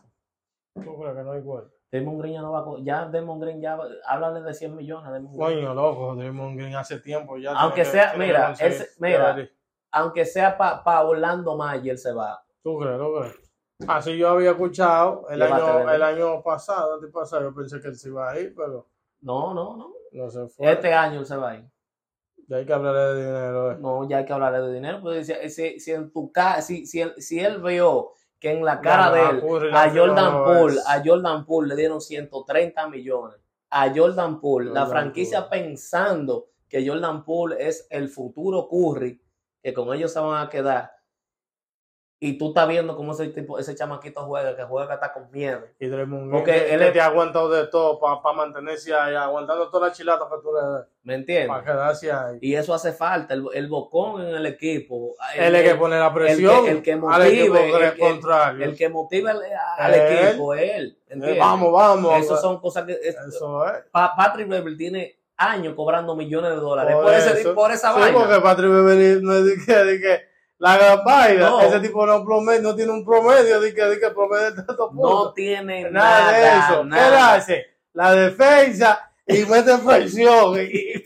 Speaker 2: ¿Tú crees que no hay cuarto?
Speaker 1: Damon Green ya no va a ya Damon Green ya háblale de 100 millones Damon Green.
Speaker 2: Coño, loco, Draymond Green hace tiempo ya.
Speaker 1: Aunque
Speaker 2: que-
Speaker 1: sea- mira,
Speaker 2: que conseguir-
Speaker 1: ese- mira. aunque sea para Orlando Mayer se va
Speaker 2: ¿Tú crees? ¿Tú crees? Así yo había escuchado el año, el año pasado, antepasado, yo pensé que él se iba a ir, pero
Speaker 1: no no no
Speaker 2: no se fue.
Speaker 1: este año él se va a ir
Speaker 2: Ya hay que hablar de dinero. eh.
Speaker 1: no ya hay que hablarle de dinero pues si, si, si en tu ca si, si, él, si él vio que en la cara de él a Jordan Poole a Jordan Poole le dieron 130 millones a Jordan Poole la franquicia
Speaker 2: Poole.
Speaker 1: pensando que Jordan Poole es el futuro Curry que con ellos se van a quedar y tú estás viendo cómo ese tipo ese chamaquito juega que juega que está con miedo
Speaker 2: Y Draymond
Speaker 1: Porque
Speaker 2: que,
Speaker 1: él
Speaker 2: que
Speaker 1: es-
Speaker 2: te ha aguantado de todo para mantenerse ahí, aguantando todas las chilatas que tú le das,
Speaker 1: ¿me entiendes?
Speaker 2: para quedarse ahí.
Speaker 1: Y eso hace falta, el, el bocón en el equipo.
Speaker 2: Él es que pone la presión
Speaker 1: el que
Speaker 2: al
Speaker 1: motive,
Speaker 2: equipo
Speaker 1: el que-
Speaker 2: contrario.
Speaker 1: el que motiva al, al
Speaker 2: Él.
Speaker 1: equipo él.
Speaker 2: Eh,
Speaker 1: ¿entiendes?
Speaker 2: vamos, vamos.
Speaker 1: Eso son cosas que. es-
Speaker 2: Eso es.
Speaker 1: Pa- Patrick Beverly tiene años cobrando millones de dólares
Speaker 2: Por
Speaker 1: por, ese- por esa
Speaker 2: Sí,
Speaker 1: vaina.
Speaker 2: porque Patrick Beverly no es de que, de que la gran vaina.
Speaker 1: No.
Speaker 2: Ese tipo no, promedio, no tiene un promedio de que, de que promedio de tantos puntos.
Speaker 1: No tiene
Speaker 2: nada,
Speaker 1: nada,
Speaker 2: de eso. ¿Qué
Speaker 1: nada.
Speaker 2: hace? La defensa y mete presión y,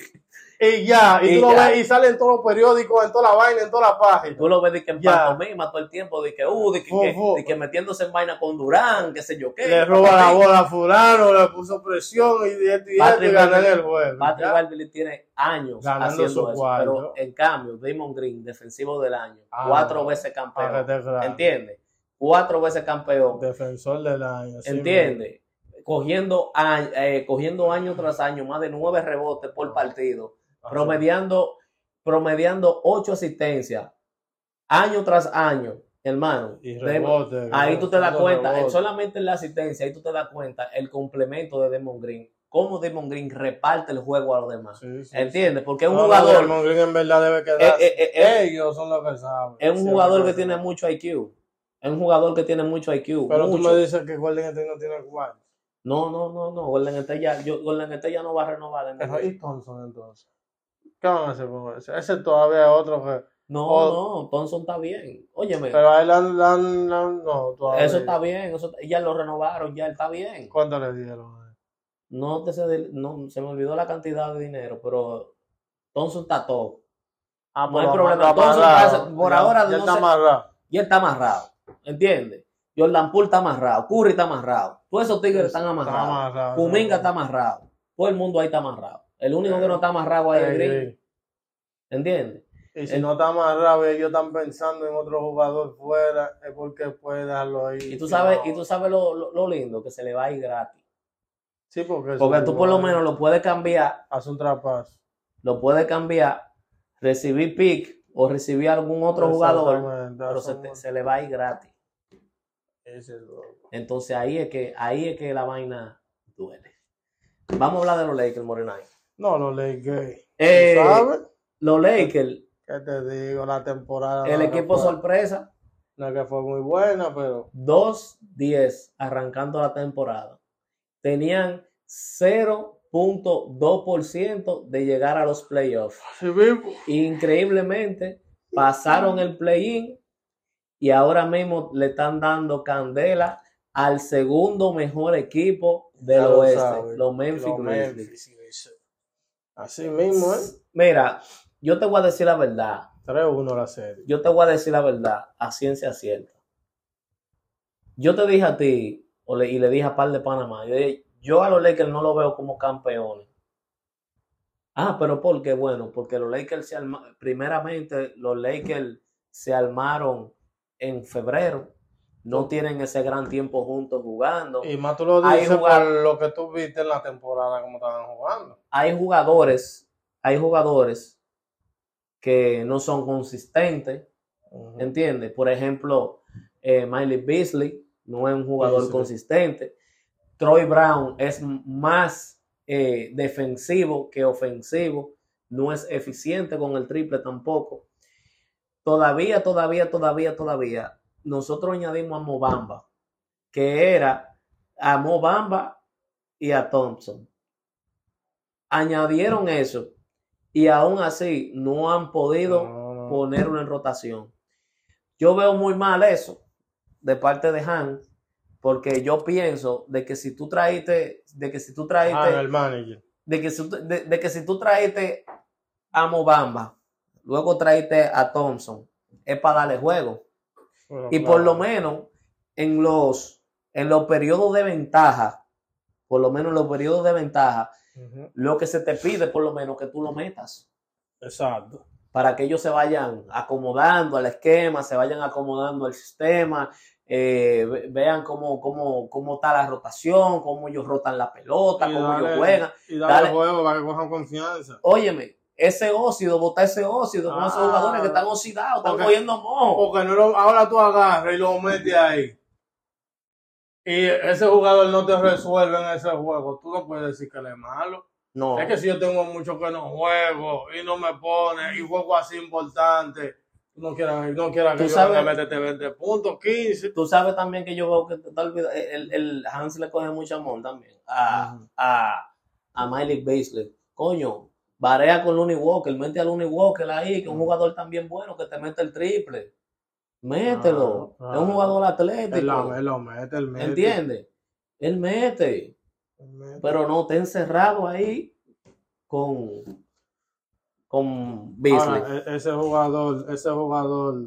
Speaker 2: y ya. Y,
Speaker 1: Y
Speaker 2: tú lo ves y sale en todos los periódicos, en toda la vaina, en toda la página.
Speaker 1: Tú lo ves de que en pantomima todo el tiempo, de que, uh, de que, de que metiéndose en vaina con Durán, qué sé yo qué.
Speaker 2: Le roba la bola a fulano, le puso presión y y y
Speaker 1: Patrick
Speaker 2: ganan
Speaker 1: Beverly-
Speaker 2: el juego.
Speaker 1: Patrick. Beverly tiene años
Speaker 2: Ganando
Speaker 1: haciendo
Speaker 2: su
Speaker 1: eso, pero en cambio, Damon Green, defensivo del año,
Speaker 2: Ah,
Speaker 1: cuatro veces campeón,
Speaker 2: claro.
Speaker 1: ¿entiendes? Cuatro veces campeón,
Speaker 2: Defensor del año.
Speaker 1: ¿entiendes? Cogiendo, eh, cogiendo año tras año más de nueve rebotes por partido. Promediando promediando ocho asistencias año tras año, hermano.
Speaker 2: Y rebote.
Speaker 1: ahí tú te das cuenta,
Speaker 2: rebote.
Speaker 1: en solamente en la asistencia, ahí tú te das cuenta el complemento de Demon Green, cómo Demon Green reparte el juego a los demás.
Speaker 2: Sí, sí,
Speaker 1: ¿Entiendes? Porque es un
Speaker 2: No,
Speaker 1: jugador,
Speaker 2: Draymond Green en verdad debe quedar.
Speaker 1: Eh, eh, eh, eh.
Speaker 2: Ellos son los que saben.
Speaker 1: es un jugador que tiene mucho IQ. Es un jugador que tiene mucho IQ.
Speaker 2: Pero tú
Speaker 1: mucho.
Speaker 2: me dices que Golden State no tiene cuarto.
Speaker 1: No, no, no, no. Golden State ya, yo, Golden State ya no va a renovar. en el-
Speaker 2: ¿Y Thompson entonces? ¿Qué van a hacer con ese? Ese todavía es otro que.
Speaker 1: No,
Speaker 2: o-
Speaker 1: no, Thompson está bien. Óyeme,
Speaker 2: Pero a él no, todavía.
Speaker 1: eso está bien. Eso, ya lo renovaron, ya él está bien.
Speaker 2: ¿Cuánto le dieron?
Speaker 1: No, te sé de- no se me olvidó la cantidad de dinero, pero Thompson está todo.
Speaker 2: Ah,
Speaker 1: No hay
Speaker 2: pero
Speaker 1: problema.
Speaker 2: está
Speaker 1: Thompson está- por
Speaker 2: Ya-
Speaker 1: ahora
Speaker 2: ya
Speaker 1: no
Speaker 2: está
Speaker 1: sé-
Speaker 2: amarrado.
Speaker 1: Y él está amarrado. ¿Entiendes? Jordan Poole está amarrado. Curry está amarrado. Todos esos tigres están
Speaker 2: Está
Speaker 1: amarrados.
Speaker 2: amarrado.
Speaker 1: Kuminga está amarrado. Todo el mundo ahí está amarrado. El único que no está amarrado ahí es Green. ¿Entiendes?
Speaker 2: Y si
Speaker 1: El-
Speaker 2: no está amarrado y ellos están pensando en otro jugador fuera, es porque puede dejarlo ahí.
Speaker 1: Y tú sabes,
Speaker 2: no.
Speaker 1: y tú sabes lo, lo- lo lindo, que se le va a ir gratis.
Speaker 2: Sí, porque,
Speaker 1: Porque tú por lo menos lo puedes cambiar,
Speaker 2: Hace un trapazo.
Speaker 1: lo puedes cambiar, recibir pick o recibir algún otro jugador, pero se, te- se le va a ir gratis.
Speaker 2: ese es
Speaker 1: Entonces ahí es que, ahí es que la vaina duele. Vamos a hablar de los Lakers, Morenay.
Speaker 2: No, los Lakers.
Speaker 1: Eh,
Speaker 2: ¿Tú ¿Sabes?
Speaker 1: Los Lakers,
Speaker 2: ¿Qué te digo? La temporada.
Speaker 1: el equipo
Speaker 2: fue-
Speaker 1: sorpresa,
Speaker 2: No que fue muy buena, pero.
Speaker 1: 2-10 arrancando la temporada. Tenían 0.2% de llegar a los playoffs.
Speaker 2: Sí, mismo.
Speaker 1: Increíblemente, pasaron el play-in y ahora mismo le están dando candela al segundo mejor equipo del oeste, los Memphis Grizzlies.
Speaker 2: Así mismo, ¿eh?
Speaker 1: Mira, yo te voy a decir la verdad.
Speaker 2: 3-1 la serie.
Speaker 1: Yo te voy a decir la verdad a ciencia cierta. Yo te dije a ti, o le- y le dije a par de Panamá, yo, dije, yo a los Lakers no lo veo como campeones. Ah, pero ¿por qué? Bueno, porque los Lakers se arma- primeramente los Lakers se armaron en febrero, no tienen ese gran tiempo juntos jugando.
Speaker 2: Y más tú lo dices por lo que tú viste en la temporada, como estaban jugando.
Speaker 1: Hay jugadores, hay jugadores que no son consistentes,
Speaker 2: Ujú.
Speaker 1: ¿Entiendes? Por ejemplo, eh, Miley Beasley no es un jugador consistente. Troy Brown es más eh, defensivo que ofensivo. No es eficiente con el triple tampoco. Todavía, todavía, todavía, todavía. Nosotros añadimos a Mobamba, que era a Mobamba y a Thompson. Añadieron eso y aún así no han podido
Speaker 2: No,
Speaker 1: ponerlo en rotación. Yo veo muy mal eso de parte de Han, porque yo pienso de que si tú traíste, de que si tú traíste,
Speaker 2: Ah, el manager.
Speaker 1: de que si, tú- de, de que si tú traíste a Mobamba, luego traíste a Thompson, es para darle juego.
Speaker 2: Bueno,
Speaker 1: Y
Speaker 2: claro.
Speaker 1: por lo menos en los, en los periodos de ventaja, por lo menos en los periodos de ventaja, lo que se te pide por lo menos que tú lo metas.
Speaker 2: Exacto.
Speaker 1: para que ellos se vayan acomodando al esquema, se vayan acomodando al sistema, eh, ve- vean cómo, cómo, cómo está la rotación, cómo ellos rotan la pelota,
Speaker 2: Y
Speaker 1: cómo
Speaker 2: dale-
Speaker 1: ellos juegan.
Speaker 2: Y darle
Speaker 1: Dale.
Speaker 2: juego para que cojan confianza.
Speaker 1: Óyeme, ese óxido, botar ese óxido con esos
Speaker 2: Ah.
Speaker 1: jugadores que están oxidados, están
Speaker 2: Porque-
Speaker 1: cogiendo mojo.
Speaker 2: Porque no lo- ahora tú agarras y lo metes ahí. Y ese jugador no te resuelve en ese juego. Tú no puedes decir que él es malo.
Speaker 1: No,
Speaker 2: Es que si yo tengo mucho que no juego y no me pone y juego así importante, no quieras, no quieras que
Speaker 1: Tú
Speaker 2: yo
Speaker 1: sabes-
Speaker 2: me mete 20 puntos, 15.
Speaker 1: tú sabes también que yo veo que tal vez el, el Hans le coge mucho amor también a, a, a Miley Beasley. Coño, barea con Looney Walker, mete a Looney Walker ahí, que es un jugador también bueno que te mete el triple. Mételo.
Speaker 2: Claro,
Speaker 1: Es un
Speaker 2: claro.
Speaker 1: jugador
Speaker 2: Él
Speaker 1: atlético.
Speaker 2: lo, él lo mete, él mete.
Speaker 1: ¿Entiendes? Él mete.
Speaker 2: Él mete.
Speaker 1: Pero no, está encerrado ahí con, con Beasley.
Speaker 2: Ahora, e- ese jugador, ese jugador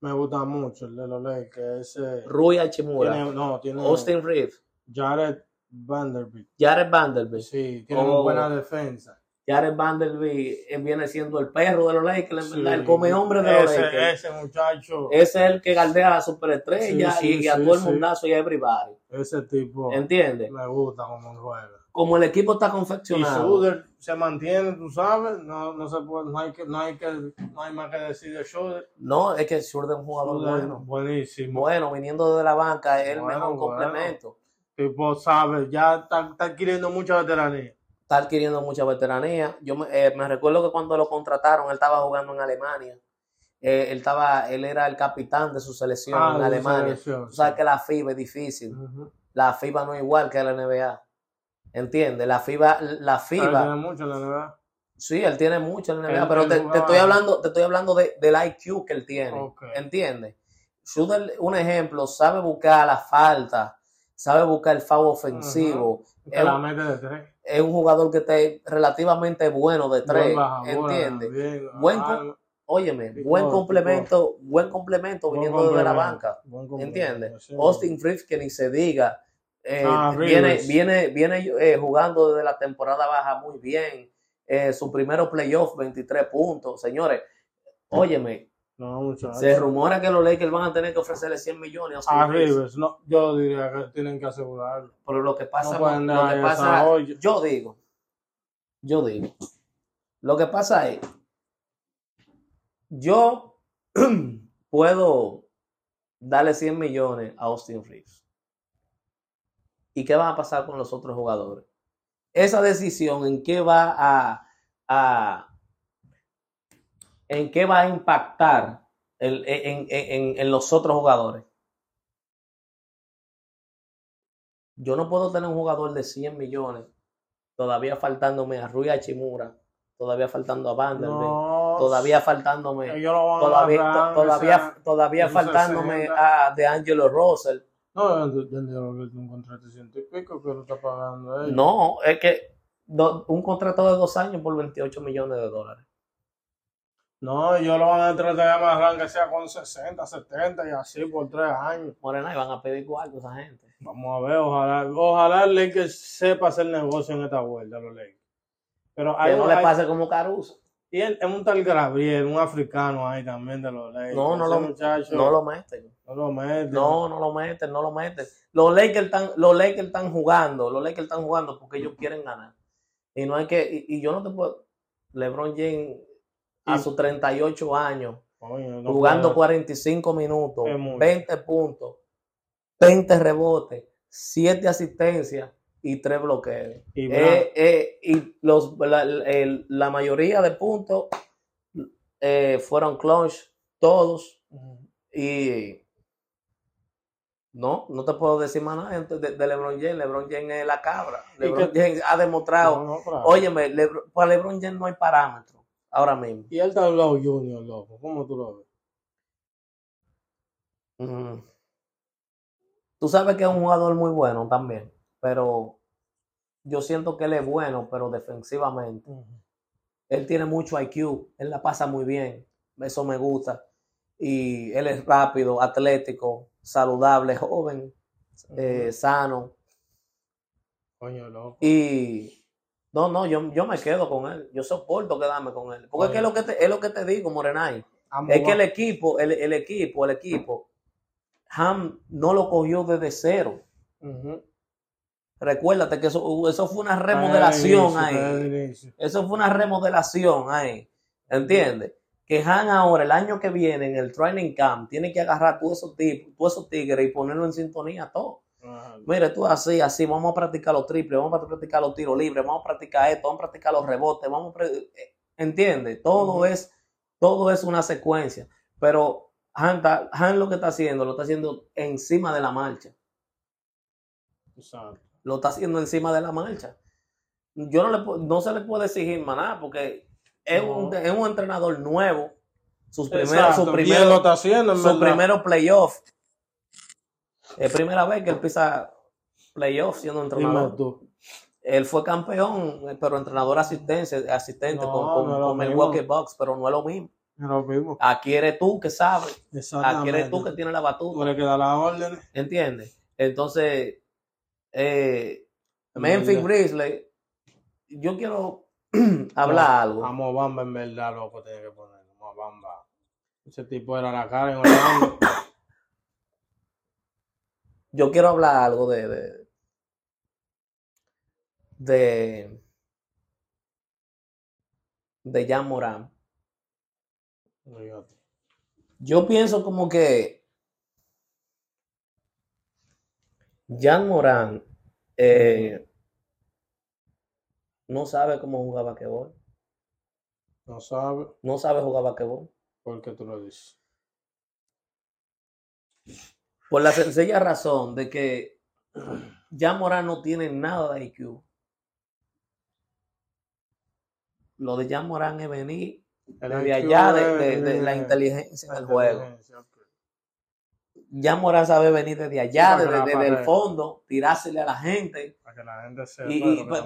Speaker 2: me gusta mucho, el de los Lakers. Ese
Speaker 1: Rui Hachimura.
Speaker 2: tiene, no, tiene
Speaker 1: Austin Reeves.
Speaker 2: Jared Vanderbilt.
Speaker 1: Jared Vanderbilt.
Speaker 2: Sí, tiene
Speaker 1: Oh.
Speaker 2: muy buena defensa.
Speaker 1: Jared Vanderbilt eh, viene siendo el perro de los Lakers,
Speaker 2: Sí.
Speaker 1: el come hombre de los
Speaker 2: ese,
Speaker 1: Lakers.
Speaker 2: ese muchacho,
Speaker 1: Ese es el que galdea a la superestrella
Speaker 2: Sí, sí,
Speaker 1: y, y a todo el mundazo y a everybody.
Speaker 2: ese tipo
Speaker 1: ¿Entiendes?
Speaker 2: me gusta como juega.
Speaker 1: como el equipo está
Speaker 2: Y
Speaker 1: confeccionado,
Speaker 2: Schroeder se mantiene, tú sabes, no, no se puede, no hay que, no hay que, no hay más que decir de Schroeder.
Speaker 1: no, es que Schroeder es un jugador
Speaker 2: Schroeder,
Speaker 1: bueno.
Speaker 2: buenísimo.
Speaker 1: Bueno, viniendo de la banca, es el
Speaker 2: Bueno,
Speaker 1: mejor
Speaker 2: bueno.
Speaker 1: complemento.
Speaker 2: Tipo, sabes, ya está, está adquiriendo mucha veteranía.
Speaker 1: Está adquiriendo mucha veteranía. Yo me, eh, me recuerdo que cuando lo contrataron, él estaba jugando en Alemania. Eh, él estaba, él era el capitán de su selección
Speaker 2: Ah,
Speaker 1: en Alemania.
Speaker 2: selección,
Speaker 1: Tú sabes
Speaker 2: sí.
Speaker 1: que la FIBA es difícil. La FIBA no es igual que la NBA. ¿Entiendes? La FIBA, la
Speaker 2: Pero
Speaker 1: FIBA,
Speaker 2: tiene mucho, la verdad.
Speaker 1: sí, él tiene mucho en la NBA,
Speaker 2: Él-
Speaker 1: pero
Speaker 2: él
Speaker 1: te, estoy hablando, te estoy hablando de, del IQ que él tiene.
Speaker 2: Ok.
Speaker 1: ¿Entiendes? Un ejemplo, sabe buscar la falta, sabe buscar el foul ofensivo. Es
Speaker 2: la mete de tres.
Speaker 1: Es un jugador que está relativamente bueno de tres,
Speaker 2: Buen
Speaker 1: ¿entiendes? Buen
Speaker 2: ah,
Speaker 1: Óyeme, buen complemento, buen complemento
Speaker 2: buen
Speaker 1: viniendo desde la banca,
Speaker 2: buen
Speaker 1: ¿entiendes?
Speaker 2: sí.
Speaker 1: Austin Reeves, que ni se diga, eh,
Speaker 2: Ah,
Speaker 1: viene, viene, viene eh, jugando desde la temporada baja muy bien, eh, su primero playoff, 23 puntos, señores, óyeme,
Speaker 2: No,
Speaker 1: se rumora que los Lakers van a tener que ofrecerle 100 millones a Austin
Speaker 2: A
Speaker 1: Reeves,
Speaker 2: Rivers, no, yo diría que tienen que asegurarlo.
Speaker 1: pero lo que pasa,
Speaker 2: No
Speaker 1: lo que pasa, yo digo, yo digo, lo que pasa es, yo <clears throat> puedo darle 100 millones a Austin Reeves. ¿Y qué va a pasar con los otros jugadores? Esa decisión en qué va a, a- en qué va a impactar el- en, en- en- en los otros jugadores. Yo no puedo tener un jugador de 100 millones, todavía faltándome a Rui Hachimura, todavía faltando a Vanderbilt,
Speaker 2: No,
Speaker 1: todavía faltándome, todavía,
Speaker 2: agarrar,
Speaker 1: todavía,
Speaker 2: o sea,
Speaker 1: todavía faltándome
Speaker 2: 60.
Speaker 1: a DeAngelo Russell.
Speaker 2: No, que un contrato de ciento y pico que lo está pagando.
Speaker 1: No, es que do- un contrato de dos años por 28 millones de dólares.
Speaker 2: No, ellos lo van a tratar de amarrar que sea con 60, 70 y así por tres años.
Speaker 1: Morena, y van a pedir cuarto esa gente.
Speaker 2: Vamos a ver, ojalá, ojalá el Lakers sepa hacer negocio en esta vuelta, los Lakers. Pero hay,
Speaker 1: Que no le
Speaker 2: hay-
Speaker 1: pase como Caruso.
Speaker 2: y él- es un tal Gabriel, un africano ahí también de los Lakers.
Speaker 1: No, no
Speaker 2: Ese
Speaker 1: lo,
Speaker 2: muchacho
Speaker 1: no lo meten.
Speaker 2: no lo mete.
Speaker 1: No, no lo meten, no lo meten. Los Lakers están, los Lakers están jugando, los Lakers están jugando porque ellos quieren ganar. Y no hay que, y, y yo no te puedo, LeBron James a sus 38 años,
Speaker 2: Coño, no
Speaker 1: jugando
Speaker 2: puede.
Speaker 1: 45 minutos,
Speaker 2: Es mucho.
Speaker 1: 20 puntos, 20 rebotes, 7 asistencias y 3 bloqueos.
Speaker 2: Y
Speaker 1: Eh, eh, y los, la, el- la mayoría de puntos eh, fueron clutch, todos. Y no, no te puedo decir más nada de, de LeBron James. LeBron James es la cabra.
Speaker 2: ¿Y
Speaker 1: LeBron James ha demostrado.
Speaker 2: No, no.
Speaker 1: Óyeme, Lebron- para LeBron James no hay parámetro ahora mismo.
Speaker 2: Y él Tablao Junior, loco. ¿Cómo tú lo ves?
Speaker 1: Mm. Tú sabes que es un jugador muy bueno también, pero yo siento que él es bueno, pero defensivamente. Él tiene mucho IQ, él la pasa muy bien, eso me gusta. Y él es rápido, atlético, saludable, <laughs> joven, eh, sano.
Speaker 2: Coño, loco.
Speaker 1: Y no, no, yo, yo me quedo con él. Yo soporto quedarme con él. Porque es, que es, lo que te, es lo que te digo, Morenay. Es que el equipo, el, el equipo, el equipo, Ham no lo cogió desde cero.
Speaker 2: Ujú.
Speaker 1: Recuérdate que eso, eso fue una remodelación
Speaker 2: el
Speaker 1: ahí. Eso fue una remodelación ahí. ¿Entiendes? Que Han ahora, el año que viene, en el training camp, tiene que agarrar todos esos tipos, todos esos tigres y ponerlo en sintonía todo. Mire, tú así, así, vamos a practicar los triples, vamos a practicar los tiros libres, vamos a practicar esto, vamos a practicar los rebotes, vamos a... eh, ¿Entiendes? Todo es, todo es una secuencia. Pero Han, Han lo que está haciendo, lo está haciendo encima de la marcha.
Speaker 2: Exacto.
Speaker 1: Lo está haciendo encima de la marcha. Yo no, le, no se le puede exigir más nada porque es,
Speaker 2: No.
Speaker 1: un, es un entrenador nuevo. Sus primeros, su primero,
Speaker 2: lo está haciendo, en
Speaker 1: su primero playoff. Es primera vez que él pisa playoff siendo entrenador.
Speaker 2: tú.
Speaker 1: Él fue campeón, pero entrenador asistente, asistente
Speaker 2: No,
Speaker 1: con, con,
Speaker 2: no
Speaker 1: con. Milwaukee Bucks, pero no es lo mismo.
Speaker 2: Es lo mismo.
Speaker 1: Aquí eres tú que sabes, aquí eres tú que tienes la
Speaker 2: Tú
Speaker 1: batuta,
Speaker 2: le que dar las órdenes.
Speaker 1: ¿entiendes? Entonces, eh, Memphis. Grizzlies, yo quiero <clears throat> hablar
Speaker 2: No,
Speaker 1: algo.
Speaker 2: A Mobamba en verdad, loco, tiene que poner. Mobamba. Ese tipo era la cara en Orlando. <coughs>
Speaker 1: Yo quiero hablar algo de, de, de de Jan Morán. Yo pienso como que Jan Morán eh, no sabe cómo jugar basquetbol.
Speaker 2: No sabe
Speaker 1: No sabe jugar basquetbol.
Speaker 2: por qué tú lo dices.
Speaker 1: Por la sencilla razón de que Jan Morán no tiene nada de IQ. Lo de Jan Morán es venir desde allá de, de-
Speaker 2: es-
Speaker 1: de la inteligencia del juego. Jan Morán sabe venir desde allá, desde, desde el fondo, tirársele a la gente
Speaker 2: Para que la gente sepa.
Speaker 1: y, y, pues,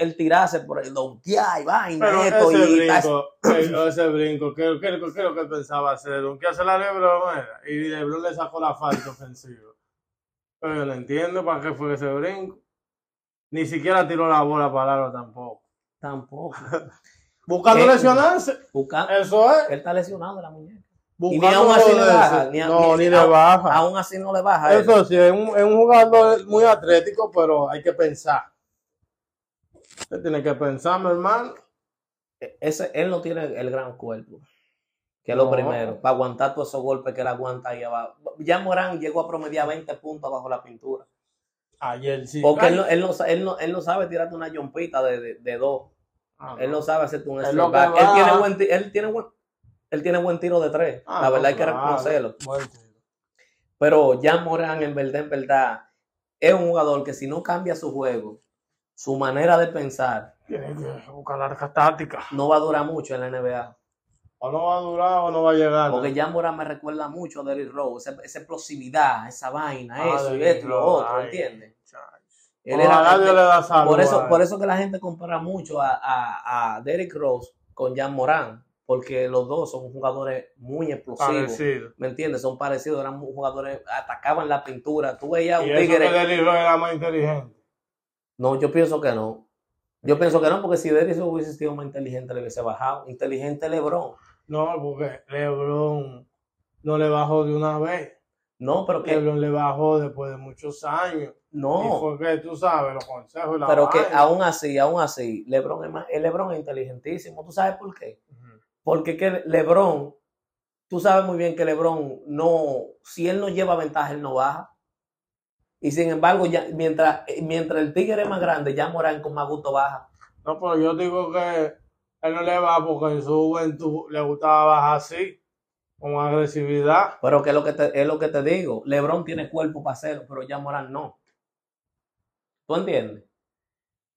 Speaker 1: el tirarse por el donkear y vaina
Speaker 2: Pero
Speaker 1: esto
Speaker 2: ese
Speaker 1: y
Speaker 2: brinco, eh, ese brinco, ¿qué, qué, qué es lo que pensaba hacer? ¿Un qué hace la Lebron? era? Y Lebron le sacó la falta ofensiva. Pero yo no entiendo para qué fue ese brinco. Ni siquiera tiró la bola para largo tampoco.
Speaker 1: tampoco. <laughs>
Speaker 2: Buscando
Speaker 1: Eh,
Speaker 2: lesionarse.
Speaker 1: Busca-
Speaker 2: Eso es.
Speaker 1: él está lesionado de la muñeca.
Speaker 2: Buscando
Speaker 1: ni aún así le baja, ni
Speaker 2: no,
Speaker 1: ni-
Speaker 2: le baja.
Speaker 1: Aún así no le baja. él.
Speaker 2: Eso sí, es un, es un jugador muy atlético, pero hay que pensar. Usted tiene que pensar, mi hermano.
Speaker 1: Ese, él no tiene el gran cuerpo. Que es lo primero. Para aguantar todos esos golpes que él aguanta ahí abajo. Ya Morán llegó a promediar 20 puntos bajo la pintura.
Speaker 2: Ayer sí.
Speaker 1: Porque
Speaker 2: Ay,
Speaker 1: él no, él, no, él, no, él no sabe tirarte una jompita de, de, de dos.
Speaker 2: ah,
Speaker 1: Él no sabe hacerte un. Él
Speaker 2: va.
Speaker 1: tiene buen, él tiene buen, él tiene buen tiro de tres.
Speaker 2: Ah,
Speaker 1: la
Speaker 2: no,
Speaker 1: verdad hay que reconocerlo. Pero Jan Morán, en verdad, en verdad, es un jugador que si no cambia su juego, su manera de pensar,
Speaker 2: Tiene que buscar larga táctica.
Speaker 1: no va a durar mucho en la NBA.
Speaker 2: O no va a durar o no va a llegar.
Speaker 1: Porque Jan Morán me recuerda mucho a Derrick Rose, esa, esa explosividad, esa vaina,
Speaker 2: Ah,
Speaker 1: eso y esto y lo
Speaker 2: Rose,
Speaker 1: otro, ¿entiendes? Él era-
Speaker 2: le da salud
Speaker 1: por, eso, por eso que la gente compara mucho a, a, a Derrick Rose con Jan Morán, porque los dos son jugadores muy explosivos.
Speaker 2: Parecido.
Speaker 1: ¿Me entiendes? Son parecidos, eran jugadores, atacaban la pintura. Tú veías
Speaker 2: Y
Speaker 1: un
Speaker 2: eso que
Speaker 1: tigre.
Speaker 2: Era más inteligente.
Speaker 1: No, yo pienso que no. Yo pienso que no, porque si Rose hubiese sido más inteligente, le hubiese bajado. Inteligente LeBron.
Speaker 2: No, porque LeBron no le bajó de una vez.
Speaker 1: No, pero que.
Speaker 2: LeBron le bajó después de muchos años. Y
Speaker 1: No,
Speaker 2: fue que tú sabes los consejos y la
Speaker 1: pero que aún así, aún así, LeBron es, más, el LeBron es inteligentísimo. ¿Tú sabes por qué? Porque que LeBron, tú sabes muy bien que LeBron no, si él no lleva ventaja, él no baja. Y sin embargo, ya, mientras, mientras el tigre es más grande, ya Morán con más gusto baja.
Speaker 2: No, pero yo digo que él no le va porque en su juventud le gustaba bajar así, con agresividad.
Speaker 1: Pero que es lo que te, es lo que te digo. LeBron tiene cuerpo para hacerlo, pero ya Morán no. ¿Tú entiendes?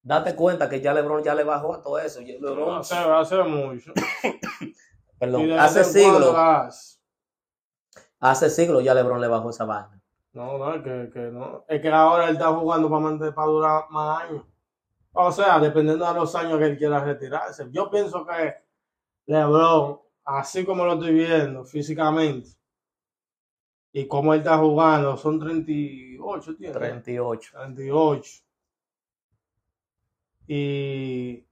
Speaker 1: Date cuenta que ya LeBron ya le bajó a todo eso. LeBron,
Speaker 2: Hace, hace mucho. <coughs>
Speaker 1: perdón, hace siglos,
Speaker 2: hace.
Speaker 1: siglos ya LeBron le bajó esa vaina.
Speaker 2: No, no, es que, que no. Es que ahora él está jugando para, mantener, para durar más años. O sea, dependiendo de los años que él quiera retirarse. Yo pienso que LeBron, así como lo estoy viendo físicamente, y como él está jugando, son 38, ¿tiene?
Speaker 1: 38.
Speaker 2: 38. Y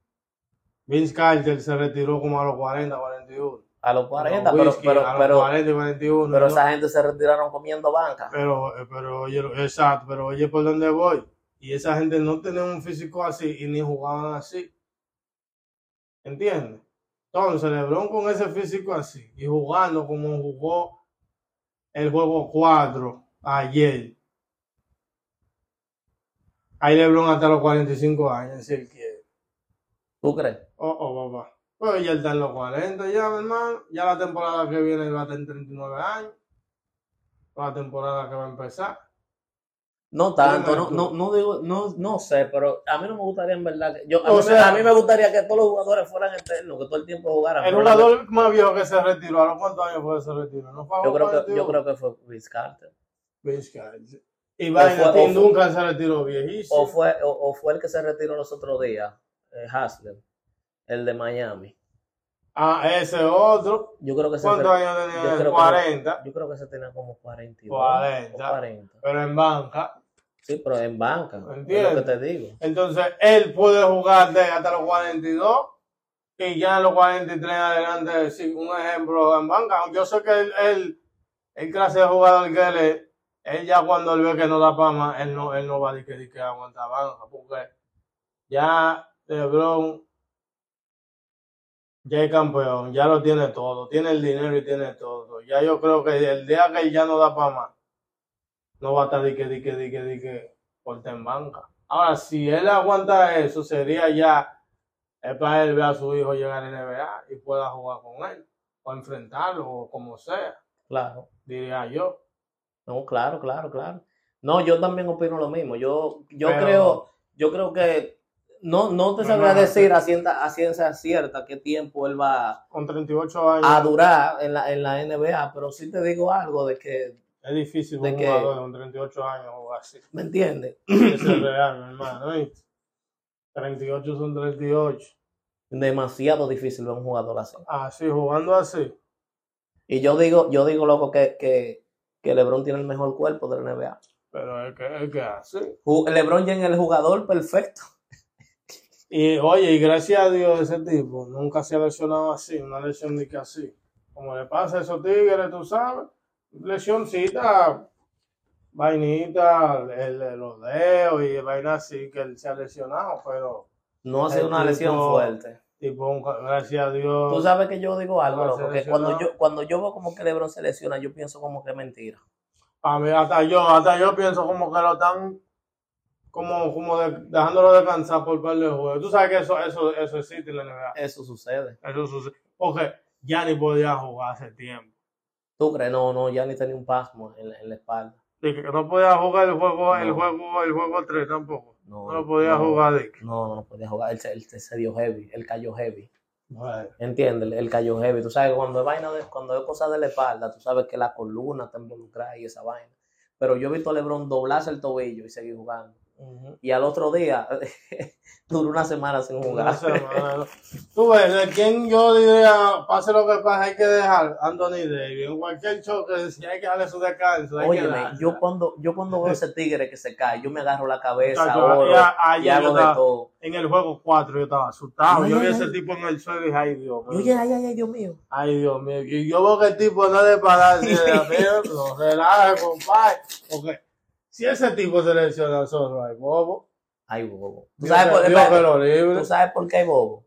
Speaker 2: Vince Carter se retiró como a los 40, 41.
Speaker 1: A los 40,
Speaker 2: Los
Speaker 1: pero,
Speaker 2: whisky,
Speaker 1: pero,
Speaker 2: a los
Speaker 1: pero,
Speaker 2: 40 y 41.
Speaker 1: pero
Speaker 2: ¿no?
Speaker 1: esa gente se retiraron comiendo banca.
Speaker 2: Pero, eh, pero oye, exacto, pero oye por dónde voy. Y esa gente no tenía un físico así y ni jugaban así. ¿Entiendes? Entonces, LeBron con ese físico así y jugando como jugó el juego 4 ayer. Ahí LeBron hasta los 45 años, si él quiere.
Speaker 1: ¿Tú crees?
Speaker 2: Oh, oh, papá. Pues ya está en los 40 ya, mi hermano. Ya la temporada que viene va a tener 39 años. La temporada que va a empezar.
Speaker 1: No tanto, no, no, no digo, no, no sé, pero a mí no me gustaría en verdad que yo, a,
Speaker 2: O
Speaker 1: mí, me-
Speaker 2: sea-
Speaker 1: a mí me gustaría que todos los jugadores fueran eternos, que todo el tiempo jugaran.
Speaker 2: El jugador más viejo que se retiró, ¿a los cuántos años fue que se retiró? ¿No fue
Speaker 1: yo creo que,
Speaker 2: 41?
Speaker 1: yo creo que fue Vince Carter.
Speaker 2: Vince Carter. Y
Speaker 1: fue-
Speaker 2: Duncan se retiró viejísimo.
Speaker 1: O fue, o, o fue el que se retiró los otros días, eh, Haslem, el de Miami.
Speaker 2: Ah, ese otro.
Speaker 1: Yo creo que
Speaker 2: ¿Cuántos años
Speaker 1: yo
Speaker 2: tenía?
Speaker 1: creo
Speaker 2: él?
Speaker 1: que-
Speaker 2: 40.
Speaker 1: Yo creo que se tenía como 42
Speaker 2: 40.
Speaker 1: o 40.
Speaker 2: Pero en banca.
Speaker 1: Sí, pero en banca. Es
Speaker 2: Entiendo.
Speaker 1: lo que te digo.
Speaker 2: Entonces, él puede jugar de hasta los 42 y ya en los 43 adelante, sí, un ejemplo en banca. Yo sé que él, él el clase de jugador que él es, él ya cuando él ve que no da para más, él no, él no va a decir que, que aguanta banca, porque Ya LeBron ya es campeón, ya lo tiene todo, tiene el dinero y tiene todo. Ya yo creo que el día que ya no da para más, no va a estar dique, dique, dique, dique, porta en banca. Ahora, si él aguanta eso, sería ya es para él ver a su hijo llegar a NBA y pueda jugar con él, o enfrentarlo, o como sea,
Speaker 1: Claro.
Speaker 2: diría yo.
Speaker 1: No, claro, claro, claro. No, yo también opino lo mismo. Yo, yo
Speaker 2: Pero-
Speaker 1: creo, yo creo que no, no te
Speaker 2: No,
Speaker 1: sabría
Speaker 2: no,
Speaker 1: decir a ciencia, a ciencia cierta qué tiempo él va
Speaker 2: Con 38 años
Speaker 1: a durar en la, en la NBA, pero sí te digo algo de que,
Speaker 2: es difícil
Speaker 1: ¿De
Speaker 2: un
Speaker 1: qué?
Speaker 2: jugador con 38 años jugar así.
Speaker 1: ¿me entiendes? <clears throat>
Speaker 2: Es real, mi hermano. ¿oíste? 38 son 38.
Speaker 1: Demasiado difícil ver un jugador así.
Speaker 2: Así, jugando así.
Speaker 1: Y yo digo, yo digo, loco, que, que, que LeBron tiene el mejor cuerpo de la NBA.
Speaker 2: Pero es que es que así.
Speaker 1: Ju- LeBron ya en el jugador perfecto. <laughs>
Speaker 2: Y oye, y gracias a Dios ese tipo nunca se ha lesionado así, una lesión de que así. Como le pasa a esos tigres, tú sabes, lesioncita, vainita, el, el los dedos y vaina así que él se ha lesionado, pero
Speaker 1: No ha sido una lesión fuerte.
Speaker 2: Tipo, un- gracias a Dios.
Speaker 1: Tú sabes que yo digo algo, loco,
Speaker 2: se
Speaker 1: que
Speaker 2: lesionó.
Speaker 1: cuando yo, cuando yo veo como que LeBron se lesiona, yo pienso como que es mentira.
Speaker 2: A mí, hasta yo, hasta yo pienso como que lo están como, como de- dejándolo descansar por par de juegos. Tú sabes que eso, eso, eso existe en la NBA.
Speaker 1: Eso sucede.
Speaker 2: Eso sucede. Porque ya ni podía jugar hace tiempo.
Speaker 1: ¿Tú crees? No, no, ya ni tenía un pasmo en, la- en la espalda.
Speaker 2: Dije que no podía jugar el juego, el juego, el juego 3 tampoco.
Speaker 1: No,
Speaker 2: No lo podía
Speaker 1: no,
Speaker 2: jugar.
Speaker 1: No, no, podía jugar. Él, él se dio heavy, él cayó heavy.
Speaker 2: Bueno,
Speaker 1: ¿Entiendes? Él cayó heavy. Tú sabes, cuando es vaina de, cuando es cosa de la espalda, tú sabes que la columna está involucrada y esa vaina. Pero yo he visto a LeBron doblarse el tobillo y seguir jugando. Y al otro día, <laughs> duró una semana sin
Speaker 2: Una
Speaker 1: jugar.
Speaker 2: semana, ¿no? Tú ves, de quién yo diría, pase lo que pase, hay que dejar Anthony Davis. En cualquier choque, si hay que darle su descanso,
Speaker 1: Óyeme, yo cuando, yo cuando veo ese tigre que se cae, yo me agarro la cabeza,
Speaker 2: Muchacho,
Speaker 1: oro,
Speaker 2: ya-
Speaker 1: y hago de todo.
Speaker 2: En el juego 4 yo estaba asustado. Yo vi ese tipo en el suelo y dije, ay Dios mío.
Speaker 1: llegué, ay, ay, ay, Dios mío.
Speaker 2: Ay Dios mío. Y yo veo que el tipo no de pararse de la <laughs> relaja, compadre. Porque si ese tipo se lesiona solo, ay bobo.
Speaker 1: Ay, bobo. ¿Tú
Speaker 2: Dios,
Speaker 1: sabes, por,
Speaker 2: Dios
Speaker 1: espérate,
Speaker 2: que lo libre.
Speaker 1: ¿Tú sabes por qué hay bobo?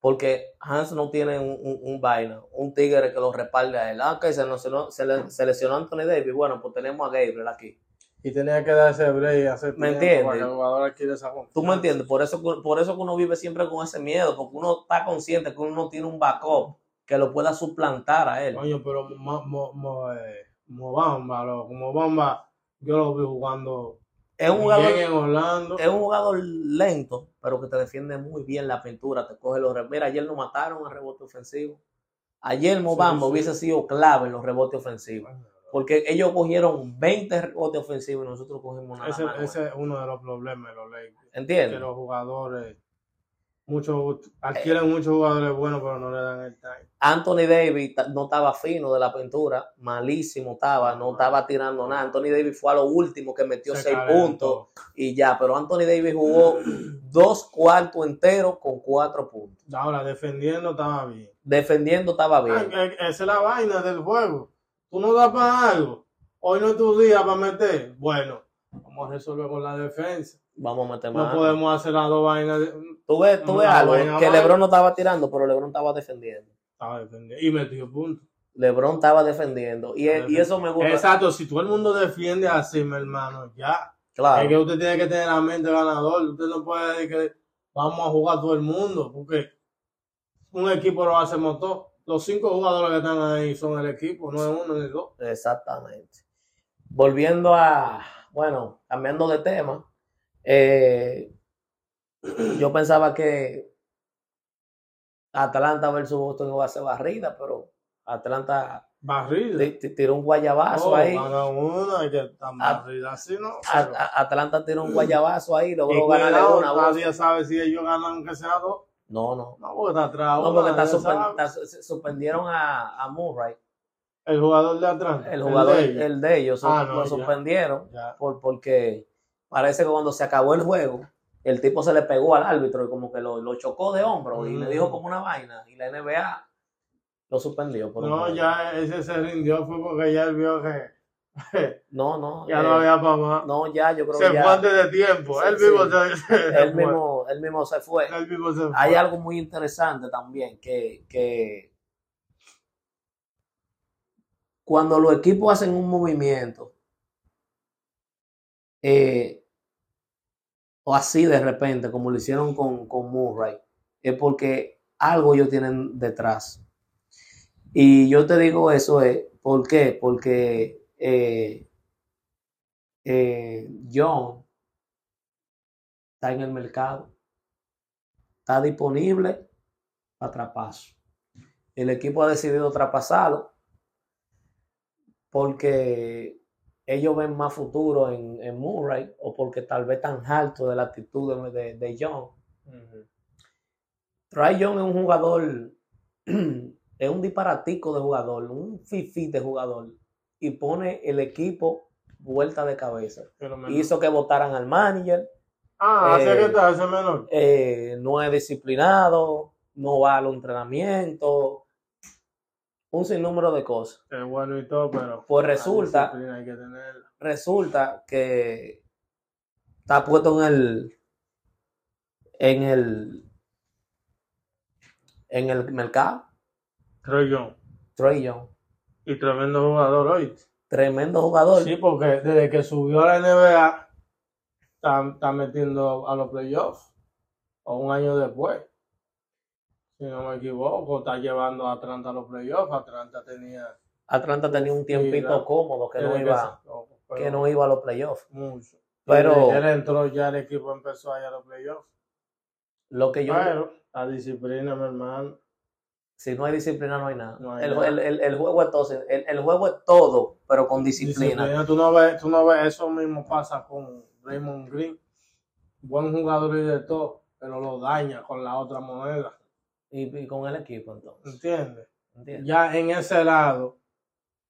Speaker 1: Porque Hans no tiene un, un- un vaina, un tigre que lo respalde a él. Ah, que se, lesionó, se, le- se lesionó Anthony Davis. Bueno, pues tenemos a Gabriel aquí.
Speaker 2: Y tenía que darse break y hacer
Speaker 1: ¿Me entiendes?
Speaker 2: para que el jugador adquiera esa confianza.
Speaker 1: ¿Tú me entiendes? Por eso, por eso que uno vive siempre con ese miedo, porque uno está consciente que uno no tiene un backup que lo pueda suplantar a él.
Speaker 2: Coño, pero Mo- Mo- Mo- eh, Mobamba, loco, Mobamba, yo lo vi jugando
Speaker 1: Es un jugador,
Speaker 2: en Orlando.
Speaker 1: es un jugador lento, pero que te defiende muy bien la pintura, te coge los. Mira, ayer nos mataron en rebote ofensivo. Ayer Mobamba
Speaker 2: sí.
Speaker 1: hubiese sido clave en los rebotes ofensivos. Porque ellos cogieron 20 rebotes ofensivos y nosotros cogimos nada
Speaker 2: Ese,
Speaker 1: más.
Speaker 2: ese es uno de los problemas de los Lakers. Que
Speaker 1: ¿Entiendes?
Speaker 2: los jugadores, muchos adquieren muchos jugadores buenos, pero no le dan el time.
Speaker 1: Anthony Davis no estaba fino de la pintura, malísimo estaba, no estaba tirando nada. Anthony Davis fue a lo último que metió
Speaker 2: Se
Speaker 1: 6
Speaker 2: calentó.
Speaker 1: puntos y ya, pero Anthony Davis jugó <clears throat> dos cuartos enteros con 4 puntos.
Speaker 2: Ahora, defendiendo estaba bien.
Speaker 1: Defendiendo estaba
Speaker 2: Ah,
Speaker 1: bien.
Speaker 2: eh, Esa es la vaina del juego. Tú no das para algo. Hoy no es tu día para meter. Bueno, vamos a resolver con la defensa.
Speaker 1: Vamos a meter
Speaker 2: No
Speaker 1: más.
Speaker 2: podemos hacer las dos vainas. de-
Speaker 1: Tú ves, tú ves algo
Speaker 2: vaina
Speaker 1: que. LeBron no estaba tirando, pero LeBron estaba defendiendo.
Speaker 2: Estaba defendiendo. Y metió puntos.
Speaker 1: LeBron estaba defendiendo. Y, y eso me gusta.
Speaker 2: Exacto, si todo el mundo defiende así, mi hermano, ya.
Speaker 1: Claro.
Speaker 2: Es que usted tiene que tener la mente ganador. Usted no puede decir que vamos a jugar todo el mundo, porque un equipo lo hacemos todos. Los cinco jugadores que están ahí son el equipo, no es uno ni dos.
Speaker 1: Exactamente. Volviendo a, bueno, cambiando de tema, eh, yo pensaba que Atlanta versus Boston iba a ser barrida, pero Atlanta
Speaker 2: Barrida.
Speaker 1: ti- ti- tiró un guayabazo
Speaker 2: Oh,
Speaker 1: ahí.
Speaker 2: una que tan barrida así, ¿no?
Speaker 1: A- Atlanta tiró un guayabazo ahí, logró ganarle una
Speaker 2: nadie sabe si ellos ganan que sea dos.
Speaker 1: No, no.
Speaker 2: No, porque está atrás.
Speaker 1: No, porque está
Speaker 2: nadie
Speaker 1: suspen-
Speaker 2: sabe.
Speaker 1: está- suspendieron a, a Murray,
Speaker 2: El jugador de Atlanta.
Speaker 1: el jugador,
Speaker 2: de
Speaker 1: el
Speaker 2: ellos.
Speaker 1: de, ellos,
Speaker 2: Ah,
Speaker 1: lo
Speaker 2: no, ya.
Speaker 1: suspendieron.
Speaker 2: Ya.
Speaker 1: por, porque parece que cuando se acabó el juego, el tipo se le pegó al árbitro y como que lo, lo chocó de hombro y le
Speaker 2: Mm.
Speaker 1: dijo como una vaina y la NBA lo suspendió. por
Speaker 2: No, ya ese se rindió fue porque ya él vio que <laughs>
Speaker 1: No, no.
Speaker 2: ya
Speaker 1: eh,
Speaker 2: no había para más.
Speaker 1: no, ya, yo creo
Speaker 2: se
Speaker 1: que ya.
Speaker 2: fue antes de tiempo.
Speaker 1: Sí,
Speaker 2: él mismo
Speaker 1: sí.
Speaker 2: se, <laughs> se
Speaker 1: él,
Speaker 2: fue.
Speaker 1: mismo, él mismo se fue.
Speaker 2: Él mismo se fue.
Speaker 1: Hay algo muy interesante también, que, que cuando los equipos hacen un movimiento, eh, o así de repente, como lo hicieron con, con Murray, es porque algo ellos tienen detrás. Y yo te digo eso es, ¿por qué? Porque eh, eh, John está en el mercado, está disponible para traspaso. El equipo ha decidido traspasarlo porque ellos ven más futuro en, en Murray o porque tal vez tan alto de la actitud de, de, John.
Speaker 2: Ujú.
Speaker 1: Trae Young es un jugador, <clears throat> es un disparatico de jugador, un fifi de jugador, y pone el equipo vuelta de cabeza. Hizo que votaran al manager,
Speaker 2: Ah, así
Speaker 1: eh,
Speaker 2: que está ese menor.
Speaker 1: eh, no es disciplinado, no va a los entrenamientos, un sinnúmero de cosas.
Speaker 2: Es bueno y todo, pero.
Speaker 1: Pues resulta,
Speaker 2: hay que
Speaker 1: resulta que está puesto en el, en el, en el mercado,
Speaker 2: Troy Young.
Speaker 1: Trey Young.
Speaker 2: Y tremendo jugador hoy.
Speaker 1: Tremendo jugador.
Speaker 2: Sí, porque desde que subió a la NBA, está, está metiendo a los playoffs. O un año después. Si no me equivoco, está llevando a Atlanta a los playoffs. Atlanta tenía.
Speaker 1: Atlanta tenía un tiempito cómodo que no iba,
Speaker 2: no, pero
Speaker 1: que no iba a los playoffs.
Speaker 2: Mucho.
Speaker 1: Pero-
Speaker 2: él entró, ya el equipo empezó a ir a los playoffs.
Speaker 1: Lo que yo,
Speaker 2: Pero la disciplina, mi hermano.
Speaker 1: si no hay disciplina, no hay nada.
Speaker 2: No hay
Speaker 1: el,
Speaker 2: nada.
Speaker 1: el- el- el juego es todo, el, el juego es todo, pero con disciplina.
Speaker 2: Tú no ves, tú no ves, eso mismo pasa con Raymond Green. Buen jugador y de todo, pero lo daña con la otra moneda.
Speaker 1: Y, y con el equipo, entonces.
Speaker 2: ¿Entiendes?
Speaker 1: ¿entiendes?
Speaker 2: Ya en ese lado,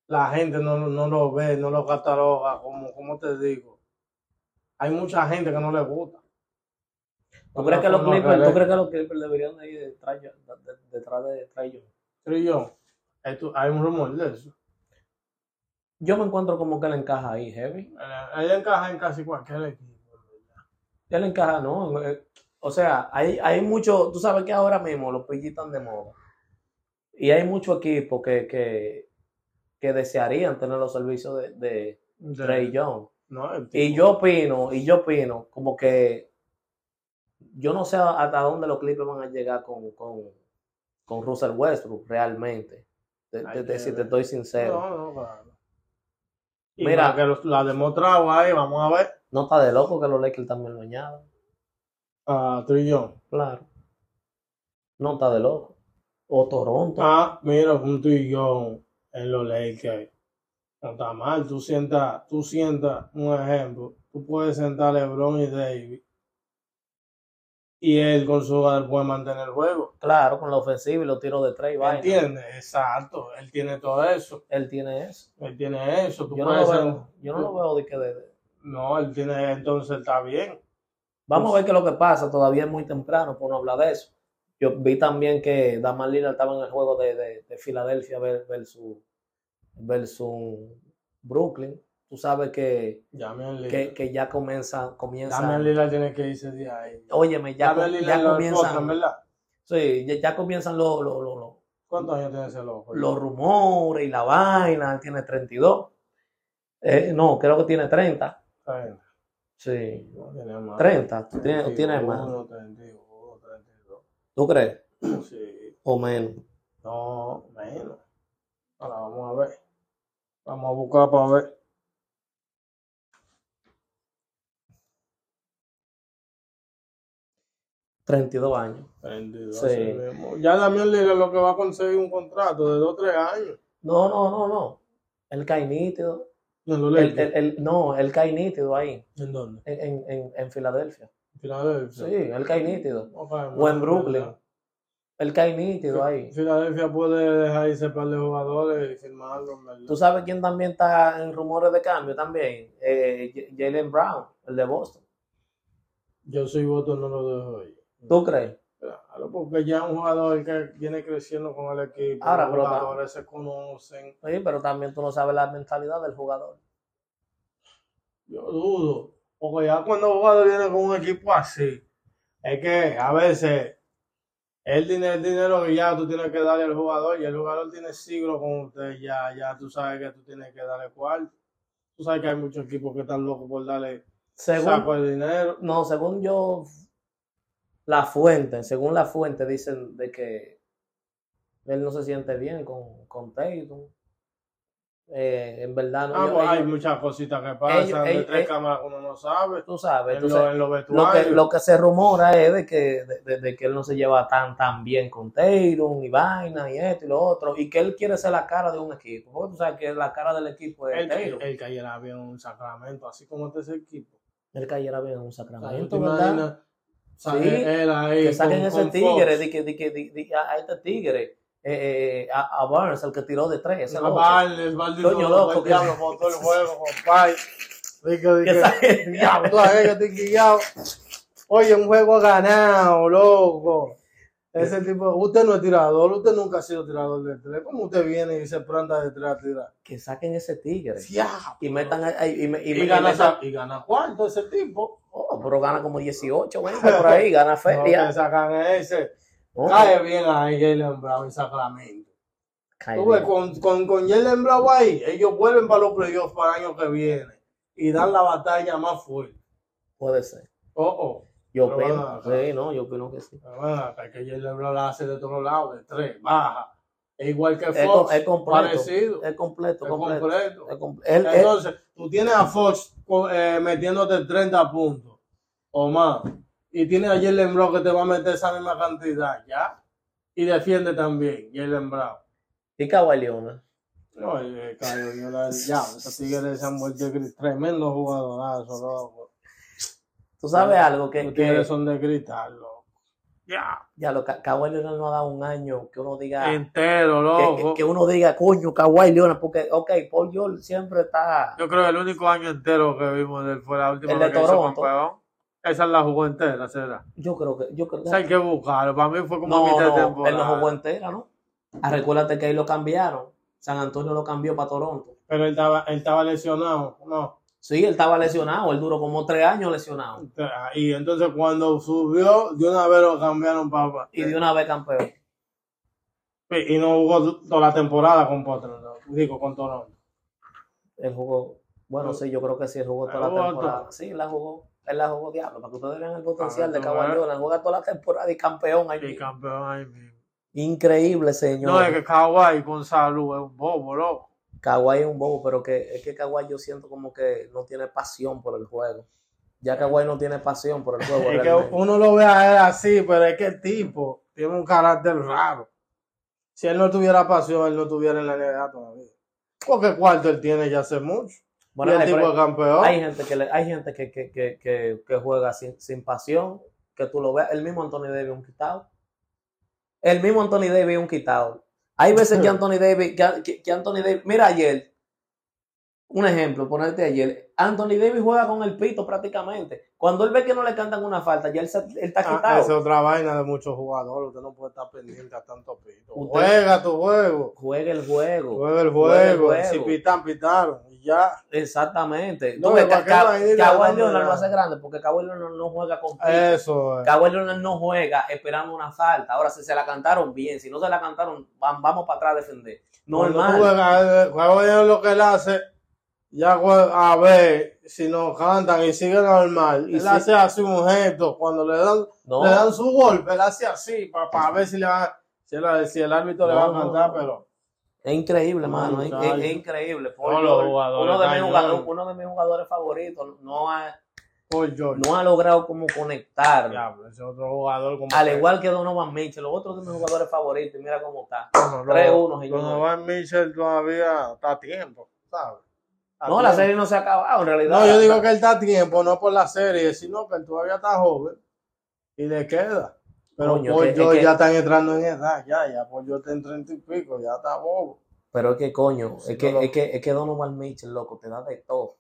Speaker 2: la gente no, no lo ve, no lo cataloga, como, como te digo. Hay mucha gente que no le gusta.
Speaker 1: ¿Tú crees que los Clippers, ¿tú crees que los Clippers deberían de ir detrás de- de- detrás de Trae Young?
Speaker 2: Hay un rumor de eso.
Speaker 1: Yo me encuentro como que él encaja ahí, heavy.
Speaker 2: Él, él encaja en casi cualquier equipo.
Speaker 1: Él encaja, ¿no? O sea, hay, hay mucho, tú sabes que ahora mismo los PG están de moda. Y hay muchos equipos que, que, que desearían tener los servicios de, de
Speaker 2: De-
Speaker 1: Trey Young.
Speaker 2: No,
Speaker 1: Y yo opino, y yo opino, como que yo no sé hasta dónde los Clippers van a llegar con, con, con Russell Westbrook realmente. De,
Speaker 2: que
Speaker 1: si te estoy sincero.
Speaker 2: No, no, claro.
Speaker 1: Mira.
Speaker 2: Que lo, ha demostrado ahí, vamos a ver.
Speaker 1: No está de loco que los Lakers también lo añadan.
Speaker 2: A Trillón.
Speaker 1: Claro. No está de loco. O Toronto.
Speaker 2: Ah, mira, un Trillón en los Lakers. No está mal. Tú sientas, tú sientas un ejemplo. Tú puedes sentar a LeBron y David. Y él con su jugador puede mantener el juego.
Speaker 1: Claro, con la ofensiva y los tiros de tres.
Speaker 2: ¿Entiendes? Exacto. Él tiene todo eso.
Speaker 1: Él tiene eso.
Speaker 2: Él tiene eso. Tú
Speaker 1: Yo no, lo
Speaker 2: ser-
Speaker 1: veo, yo no lo veo de que de-
Speaker 2: No, él tiene, entonces él está bien.
Speaker 1: Vamos a ver qué es lo que pasa. Todavía es muy temprano por no hablar de eso. Yo vi también que Daman Lillard estaba en el juego de, de, de Filadelfia ver- versus, versus Brooklyn. Tú sabes que, que, que ya comienza, comienza.
Speaker 2: Damian Lillard tiene que irse de ahí.
Speaker 1: Óyeme, ya,
Speaker 2: Lillard
Speaker 1: ya comienzan.
Speaker 2: ¿verdad?
Speaker 1: Sí, ya, ya comienzan los, los, los, los-
Speaker 2: ¿Cuántos años tiene ese loco?
Speaker 1: los rumores y la vaina. Él tiene 32. Eh, no, creo que tiene 30.
Speaker 2: 30.
Speaker 1: Sí,
Speaker 2: No, tiene más.
Speaker 1: 30. Tú tienes, tienes más.
Speaker 2: 31, 32, 32.
Speaker 1: ¿Tú crees? <clears throat>
Speaker 2: Sí.
Speaker 1: O menos.
Speaker 2: No, menos. Ahora vamos a ver. Vamos a buscar para ver.
Speaker 1: 32 años.
Speaker 2: 32.
Speaker 1: Sí.
Speaker 2: mismo. Ya Damian Lillard lo que va a conseguir un contrato de 2 o 3 años.
Speaker 1: No, no, no, no. Él cae nítido.
Speaker 2: ¿En los
Speaker 1: Él,
Speaker 2: Lakers?
Speaker 1: él- él- no, él cae nítido ahí,
Speaker 2: ¿En dónde?
Speaker 1: en, en, en, Filadelfia.
Speaker 2: ¿En Filadelfia?
Speaker 1: Sí, él cae nítido.
Speaker 2: No
Speaker 1: O en Brooklyn. Él cae nítido ahí.
Speaker 2: Filadelfia puede dejar irse par de jugadores y firmarlos, ¿verdad?
Speaker 1: ¿Tú sabes quién también está en rumores de cambio también? Eh, Jalen Brown, el de Boston.
Speaker 2: Yo soy voto, no lo dejo ahí.
Speaker 1: ¿Tú crees?
Speaker 2: Claro, porque ya un jugador que viene creciendo con el equipo,
Speaker 1: Ahora,
Speaker 2: los
Speaker 1: pero
Speaker 2: jugadores se conocen.
Speaker 1: Sí, pero también tú no sabes la mentalidad del jugador.
Speaker 2: Yo dudo. Porque ya cuando un jugador viene con un equipo así, es que a veces el dinero, el dinero que ya tú tienes que darle al jugador y el jugador tiene siglos con usted, ya, ya tú sabes que tú tienes que darle cuarto. Tú sabes que hay muchos equipos que están locos por darle
Speaker 1: Según,
Speaker 2: saco de dinero.
Speaker 1: no, según yo, la fuente, según la fuente dicen de que él no se siente bien con, con Tatum. Eh, en verdad, no,
Speaker 2: Ah,
Speaker 1: yo-
Speaker 2: pues hay muchas cositas que pasan
Speaker 1: ellos-
Speaker 2: de
Speaker 1: ellos-
Speaker 2: tres cámaras que uno no sabe.
Speaker 1: tú sabes,
Speaker 2: En,
Speaker 1: tú
Speaker 2: lo- en
Speaker 1: lo que, lo que se rumora es de que, de, de- de que él no se lleva tan, tan bien con Tatum y vaina y esto y lo otro, y que él quiere ser la cara de un equipo. Porque tú sabes que la cara del equipo es
Speaker 2: el,
Speaker 1: Tatum.
Speaker 2: el, cayera bien en un Sacramento, así como este es el equipo.
Speaker 1: Él cayera bien en un Sacramento,
Speaker 2: ¿tú te
Speaker 1: ¿verdad? Sí,
Speaker 2: él ahí
Speaker 1: que saquen
Speaker 2: con-
Speaker 1: ese
Speaker 2: con
Speaker 1: tigre, de que, de que, de- de- a, a este tigre, eh, eh, a, a Barnes, el que tiró de tres, ese
Speaker 2: A. Barnes, el maldito
Speaker 1: Coño,
Speaker 2: loco,
Speaker 1: que-
Speaker 2: diablo <laughs> botó el juego, compadre. Dije,
Speaker 1: Que
Speaker 2: dije, diablo. Oye, un juego ganado, loco. Ese tipo, usted no es tirador, usted nunca ha sido tirador de tres. ¿Cómo usted viene y se planta de tres a tirar?
Speaker 1: que saquen ese tigre. Y metan ahí, y, y,
Speaker 2: Y,
Speaker 1: y
Speaker 2: gana, y gana cuarto ese tipo.
Speaker 1: Oh, pero gana como 18, 20 por <laughs> ahí, gana
Speaker 2: No,
Speaker 1: feria.
Speaker 2: que sacan ese.
Speaker 1: Oh,
Speaker 2: Cae bien ahí Jalen Brown en Sacramento. Tú ves, con, con, con Jalen Brown ahí, ellos vuelven para los playoffs para el año que viene y dan la batalla más fuerte.
Speaker 1: Puede ser.
Speaker 2: Oh, oh.
Speaker 1: Yo
Speaker 2: Pero
Speaker 1: opino, sí, no, yo opino que sí.
Speaker 2: Bueno, que Jalen Brown la hace de todos lados, de tres, baja. Es igual que Fox,
Speaker 1: es completo.
Speaker 2: parecido.
Speaker 1: Es completo,
Speaker 2: Es
Speaker 1: completo. Es
Speaker 2: Entonces, tú tienes a Fox eh, metiéndote 30 puntos o más. Y tienes a Jalen Brown que te va a meter esa misma cantidad, ¿ya? Y defiende también, Jalen Brown.
Speaker 1: y Kawhi.
Speaker 2: No, eh, yo la ya, esos tigres se han vuelto tremendo jugadorazo, loco.
Speaker 1: Tú sabes algo que,
Speaker 2: Los
Speaker 1: que
Speaker 2: tigres son de gritar, loco. Ya.
Speaker 1: ya lo Ka- Kawhi Leonard no ha dado un año que uno diga
Speaker 2: Entero,
Speaker 1: que, que-
Speaker 2: loco.
Speaker 1: que uno diga coño Kawhi Leonard porque ok Paul George siempre está
Speaker 2: Yo creo que el único año entero que vimos de él fue la última
Speaker 1: El de
Speaker 2: vez que hizo campeón. Esa la jugó entera, será.
Speaker 1: yo creo que yo creo
Speaker 2: O sea, hay que buscarlo. Para mí fue como
Speaker 1: no,
Speaker 2: mitad de
Speaker 1: no,
Speaker 2: temporada.
Speaker 1: él no jugó entera ¿no? Ah, recuérdate que ahí lo cambiaron San Antonio lo cambió para Toronto
Speaker 2: Pero él estaba, él estaba lesionado, no.
Speaker 1: Sí él estaba lesionado él duró como tres años lesionado
Speaker 2: Y entonces cuando subió, de una vez lo cambiaron para.
Speaker 1: y de una vez campeón
Speaker 2: Y no jugó toda la temporada con Portland, no. digo, con Toronto.
Speaker 1: él jugó bueno sí yo creo que sí él jugó toda la temporada
Speaker 2: todo.
Speaker 1: sí él la jugó él la jugó diablo para que ustedes vean el potencial
Speaker 2: Ah,
Speaker 1: de Kawhi
Speaker 2: ves.
Speaker 1: Leonard juega toda la temporada y campeón ahí
Speaker 2: Y
Speaker 1: mismo.
Speaker 2: campeón ahí mismo.
Speaker 1: increíble señor
Speaker 2: No, es que Kawhi con salud es un bobo, loco.
Speaker 1: Kawhi es un bobo, pero que es que Kawhi yo siento como que no tiene pasión por el juego. Ya Kawhi no tiene pasión por el <laughs> juego.
Speaker 2: Es que uno lo ve a él así, pero es que el tipo tiene un carácter raro. Si él no tuviera pasión, él no estuviera en la NBA todavía. Porque cuarto él tiene ya hace mucho.
Speaker 1: Bueno,
Speaker 2: y el
Speaker 1: hay,
Speaker 2: tipo campeón.
Speaker 1: hay gente que le- hay gente que, que, que, que, que juega sin, sin pasión, que tú lo veas. El mismo Anthony Davis un quitado. El mismo Anthony Davis un quitado. Hay veces que Anthony Davis, que, Anthony Davis, mira ayer, un ejemplo, ponerte ayer, Anthony Davis juega con el pito prácticamente. Cuando él ve que no le cantan una falta, ya él, se- él está
Speaker 2: Ah,
Speaker 1: quitado.
Speaker 2: esa es otra vaina de muchos jugadores. Usted no puede estar pendiente a tanto pito.
Speaker 1: Usted-
Speaker 2: Juega tu juego.
Speaker 1: Juega el juego.
Speaker 2: Juega el
Speaker 1: Juega el
Speaker 2: juego.
Speaker 1: juego.
Speaker 2: Si pitan, pitaron. Ya.
Speaker 1: Exactamente.
Speaker 2: No,
Speaker 1: Tú
Speaker 2: ¿para
Speaker 1: Kawhi Leonard lo hace grande porque Kawhi Leonard no juega con.
Speaker 2: Eso es.
Speaker 1: Kawhi Leonard no juega esperando una falta. Ahora, si se la cantaron bien, si no se la cantaron, vam- vamos para atrás a defender. Normal.
Speaker 2: eh, de lo que él hace, ya a ver si nos cantan y sigue normal.
Speaker 1: Y
Speaker 2: él
Speaker 1: sí.
Speaker 2: hace así un gesto. Cuando le dan,
Speaker 1: No,
Speaker 2: le dan su golpe, él hace así para ver si, le va, si, el, si el árbitro le va a cantar, pero
Speaker 1: es increíble, mano. Es,
Speaker 2: Muchacho.
Speaker 1: es- es increíble. Paul
Speaker 2: Todos los
Speaker 1: George,
Speaker 2: jugadores
Speaker 1: uno, de mis jugadores, uno de mis jugadores favoritos no ha, no ha logrado como conectar.
Speaker 2: Diablo, ese otro jugador como
Speaker 1: Al
Speaker 2: que-
Speaker 1: igual que Donovan Mitchell, los otros de mis jugadores favoritos, y mira cómo está.
Speaker 2: Bueno,
Speaker 1: 3-1, señor.
Speaker 2: Donovan Mitchell todavía está a tiempo, ¿sabes? Está a
Speaker 1: No, la serie no se ha acabado, en realidad.
Speaker 2: No, yo digo que él está a tiempo, no por la serie, sino que él todavía está joven y le queda. Pero
Speaker 1: Coño, es
Speaker 2: George
Speaker 1: que-
Speaker 2: ya están entrando en edad, ya, ya por yo está en treinta y pico, ya está bobo.
Speaker 1: Pero es que, coño,
Speaker 2: Sí,
Speaker 1: es, que, es, que, es que Donovan Mitchell, loco, te da de todo.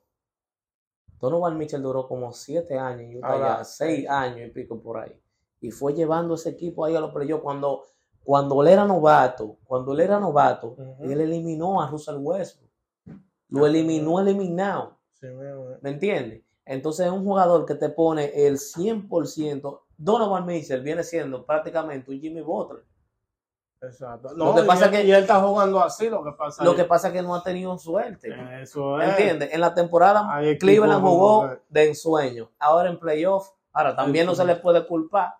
Speaker 1: Donovan Mitchell duró como siete años Utah,
Speaker 2: Ahora,
Speaker 1: ya, seis años y pico por ahí. Y fue llevando ese equipo ahí a los playoffs. Cuando, cuando él era novato, cuando él era novato, él eliminó a Russell Westbrook. Lo eliminó eliminado.
Speaker 2: Sí. Eh.
Speaker 1: ¿Me entiendes? Entonces es un jugador que te pone el 100%. Donovan Mitchell viene siendo prácticamente un Jimmy Butler.
Speaker 2: Exacto.
Speaker 1: Lo que
Speaker 2: y
Speaker 1: pasa
Speaker 2: él-
Speaker 1: que-
Speaker 2: y él está jugando así, lo que pasa
Speaker 1: Lo
Speaker 2: es-
Speaker 1: que pasa es que no ha tenido suerte.
Speaker 2: Eso es.
Speaker 1: ¿Entiendes? En la temporada Cleveland jugó de ensueño. Ahora en playoff. Ahora también no se le puede culpar.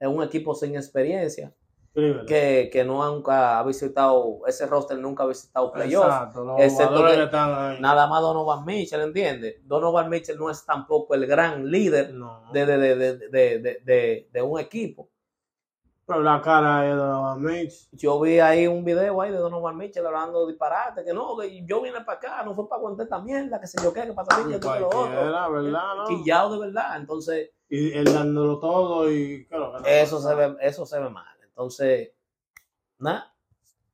Speaker 1: Es un equipo sin experiencia. Que, que no nunca ha visitado, ese roster nunca ha visitado playoff.
Speaker 2: Exacto, los
Speaker 1: excepto
Speaker 2: jugadores
Speaker 1: que-
Speaker 2: que están ahí.
Speaker 1: Nada más Donovan Mitchell, ¿entiendes? Donovan Mitchell no es tampoco el gran líder
Speaker 2: No.
Speaker 1: de, de, de, de, de, de- de- de un equipo.
Speaker 2: Pero la cara de Donovan Mitch.
Speaker 1: Yo vi ahí un video ahí de Donovan Mitchell hablando disparate, que no, que yo vine para acá, no fue para aguantar esta mierda, que sé yo qué, que pasa mí, que que lo otro.
Speaker 2: ¿verdad? No?
Speaker 1: Quillado de verdad. Entonces,
Speaker 2: Y él dándolo todo y claro,
Speaker 1: eso se ve, eso se ve mal. Entonces, nada,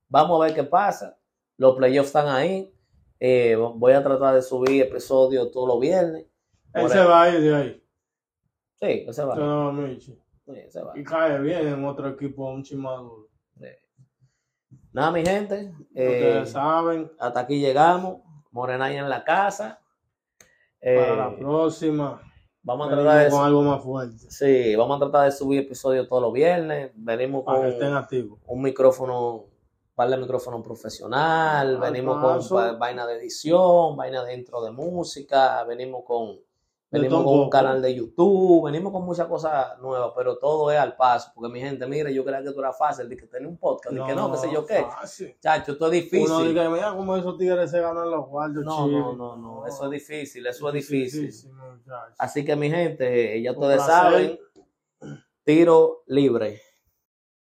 Speaker 1: vamos a ver qué pasa. Los playoffs están ahí. Eh, voy a tratar de subir episodios todos los viernes.
Speaker 2: Él se va a ir de ahí.
Speaker 1: Sí, ese va.
Speaker 2: Donovan Mitch.
Speaker 1: Sí, ese va.
Speaker 2: Y cae bien en otro equipo un chimaduro.
Speaker 1: Nada, mi gente. eh,
Speaker 2: Ustedes saben,
Speaker 1: hasta aquí llegamos. Morenaya en la casa. Eh,
Speaker 2: para la próxima,
Speaker 1: vamos a
Speaker 2: venimos
Speaker 1: tratar de
Speaker 2: con algo más fuerte.
Speaker 1: sí, vamos a tratar de subir episodios todos los viernes. Venimos
Speaker 2: Para que
Speaker 1: con
Speaker 2: estén activos.
Speaker 1: un micrófono, un par de micrófono profesional,
Speaker 2: Al
Speaker 1: venimos con va- vaina de edición, vaina de intro de música, venimos con venimos con
Speaker 2: un
Speaker 1: canal de YouTube, venimos con muchas cosas nuevas, pero todo es al paso, porque mi gente, mire, yo creía que esto era fácil, de que tener un podcast, de que no, qué sé yo qué.
Speaker 2: fácil.
Speaker 1: Chacho, esto es difícil.
Speaker 2: Uno dice, mira cómo esos tigres se ganan los.
Speaker 1: No,
Speaker 2: chiles".
Speaker 1: no, no, no, eso es difícil, eso es difícil.
Speaker 2: muchacho.
Speaker 1: Así que mi gente, ya ustedes saben, tiro libre.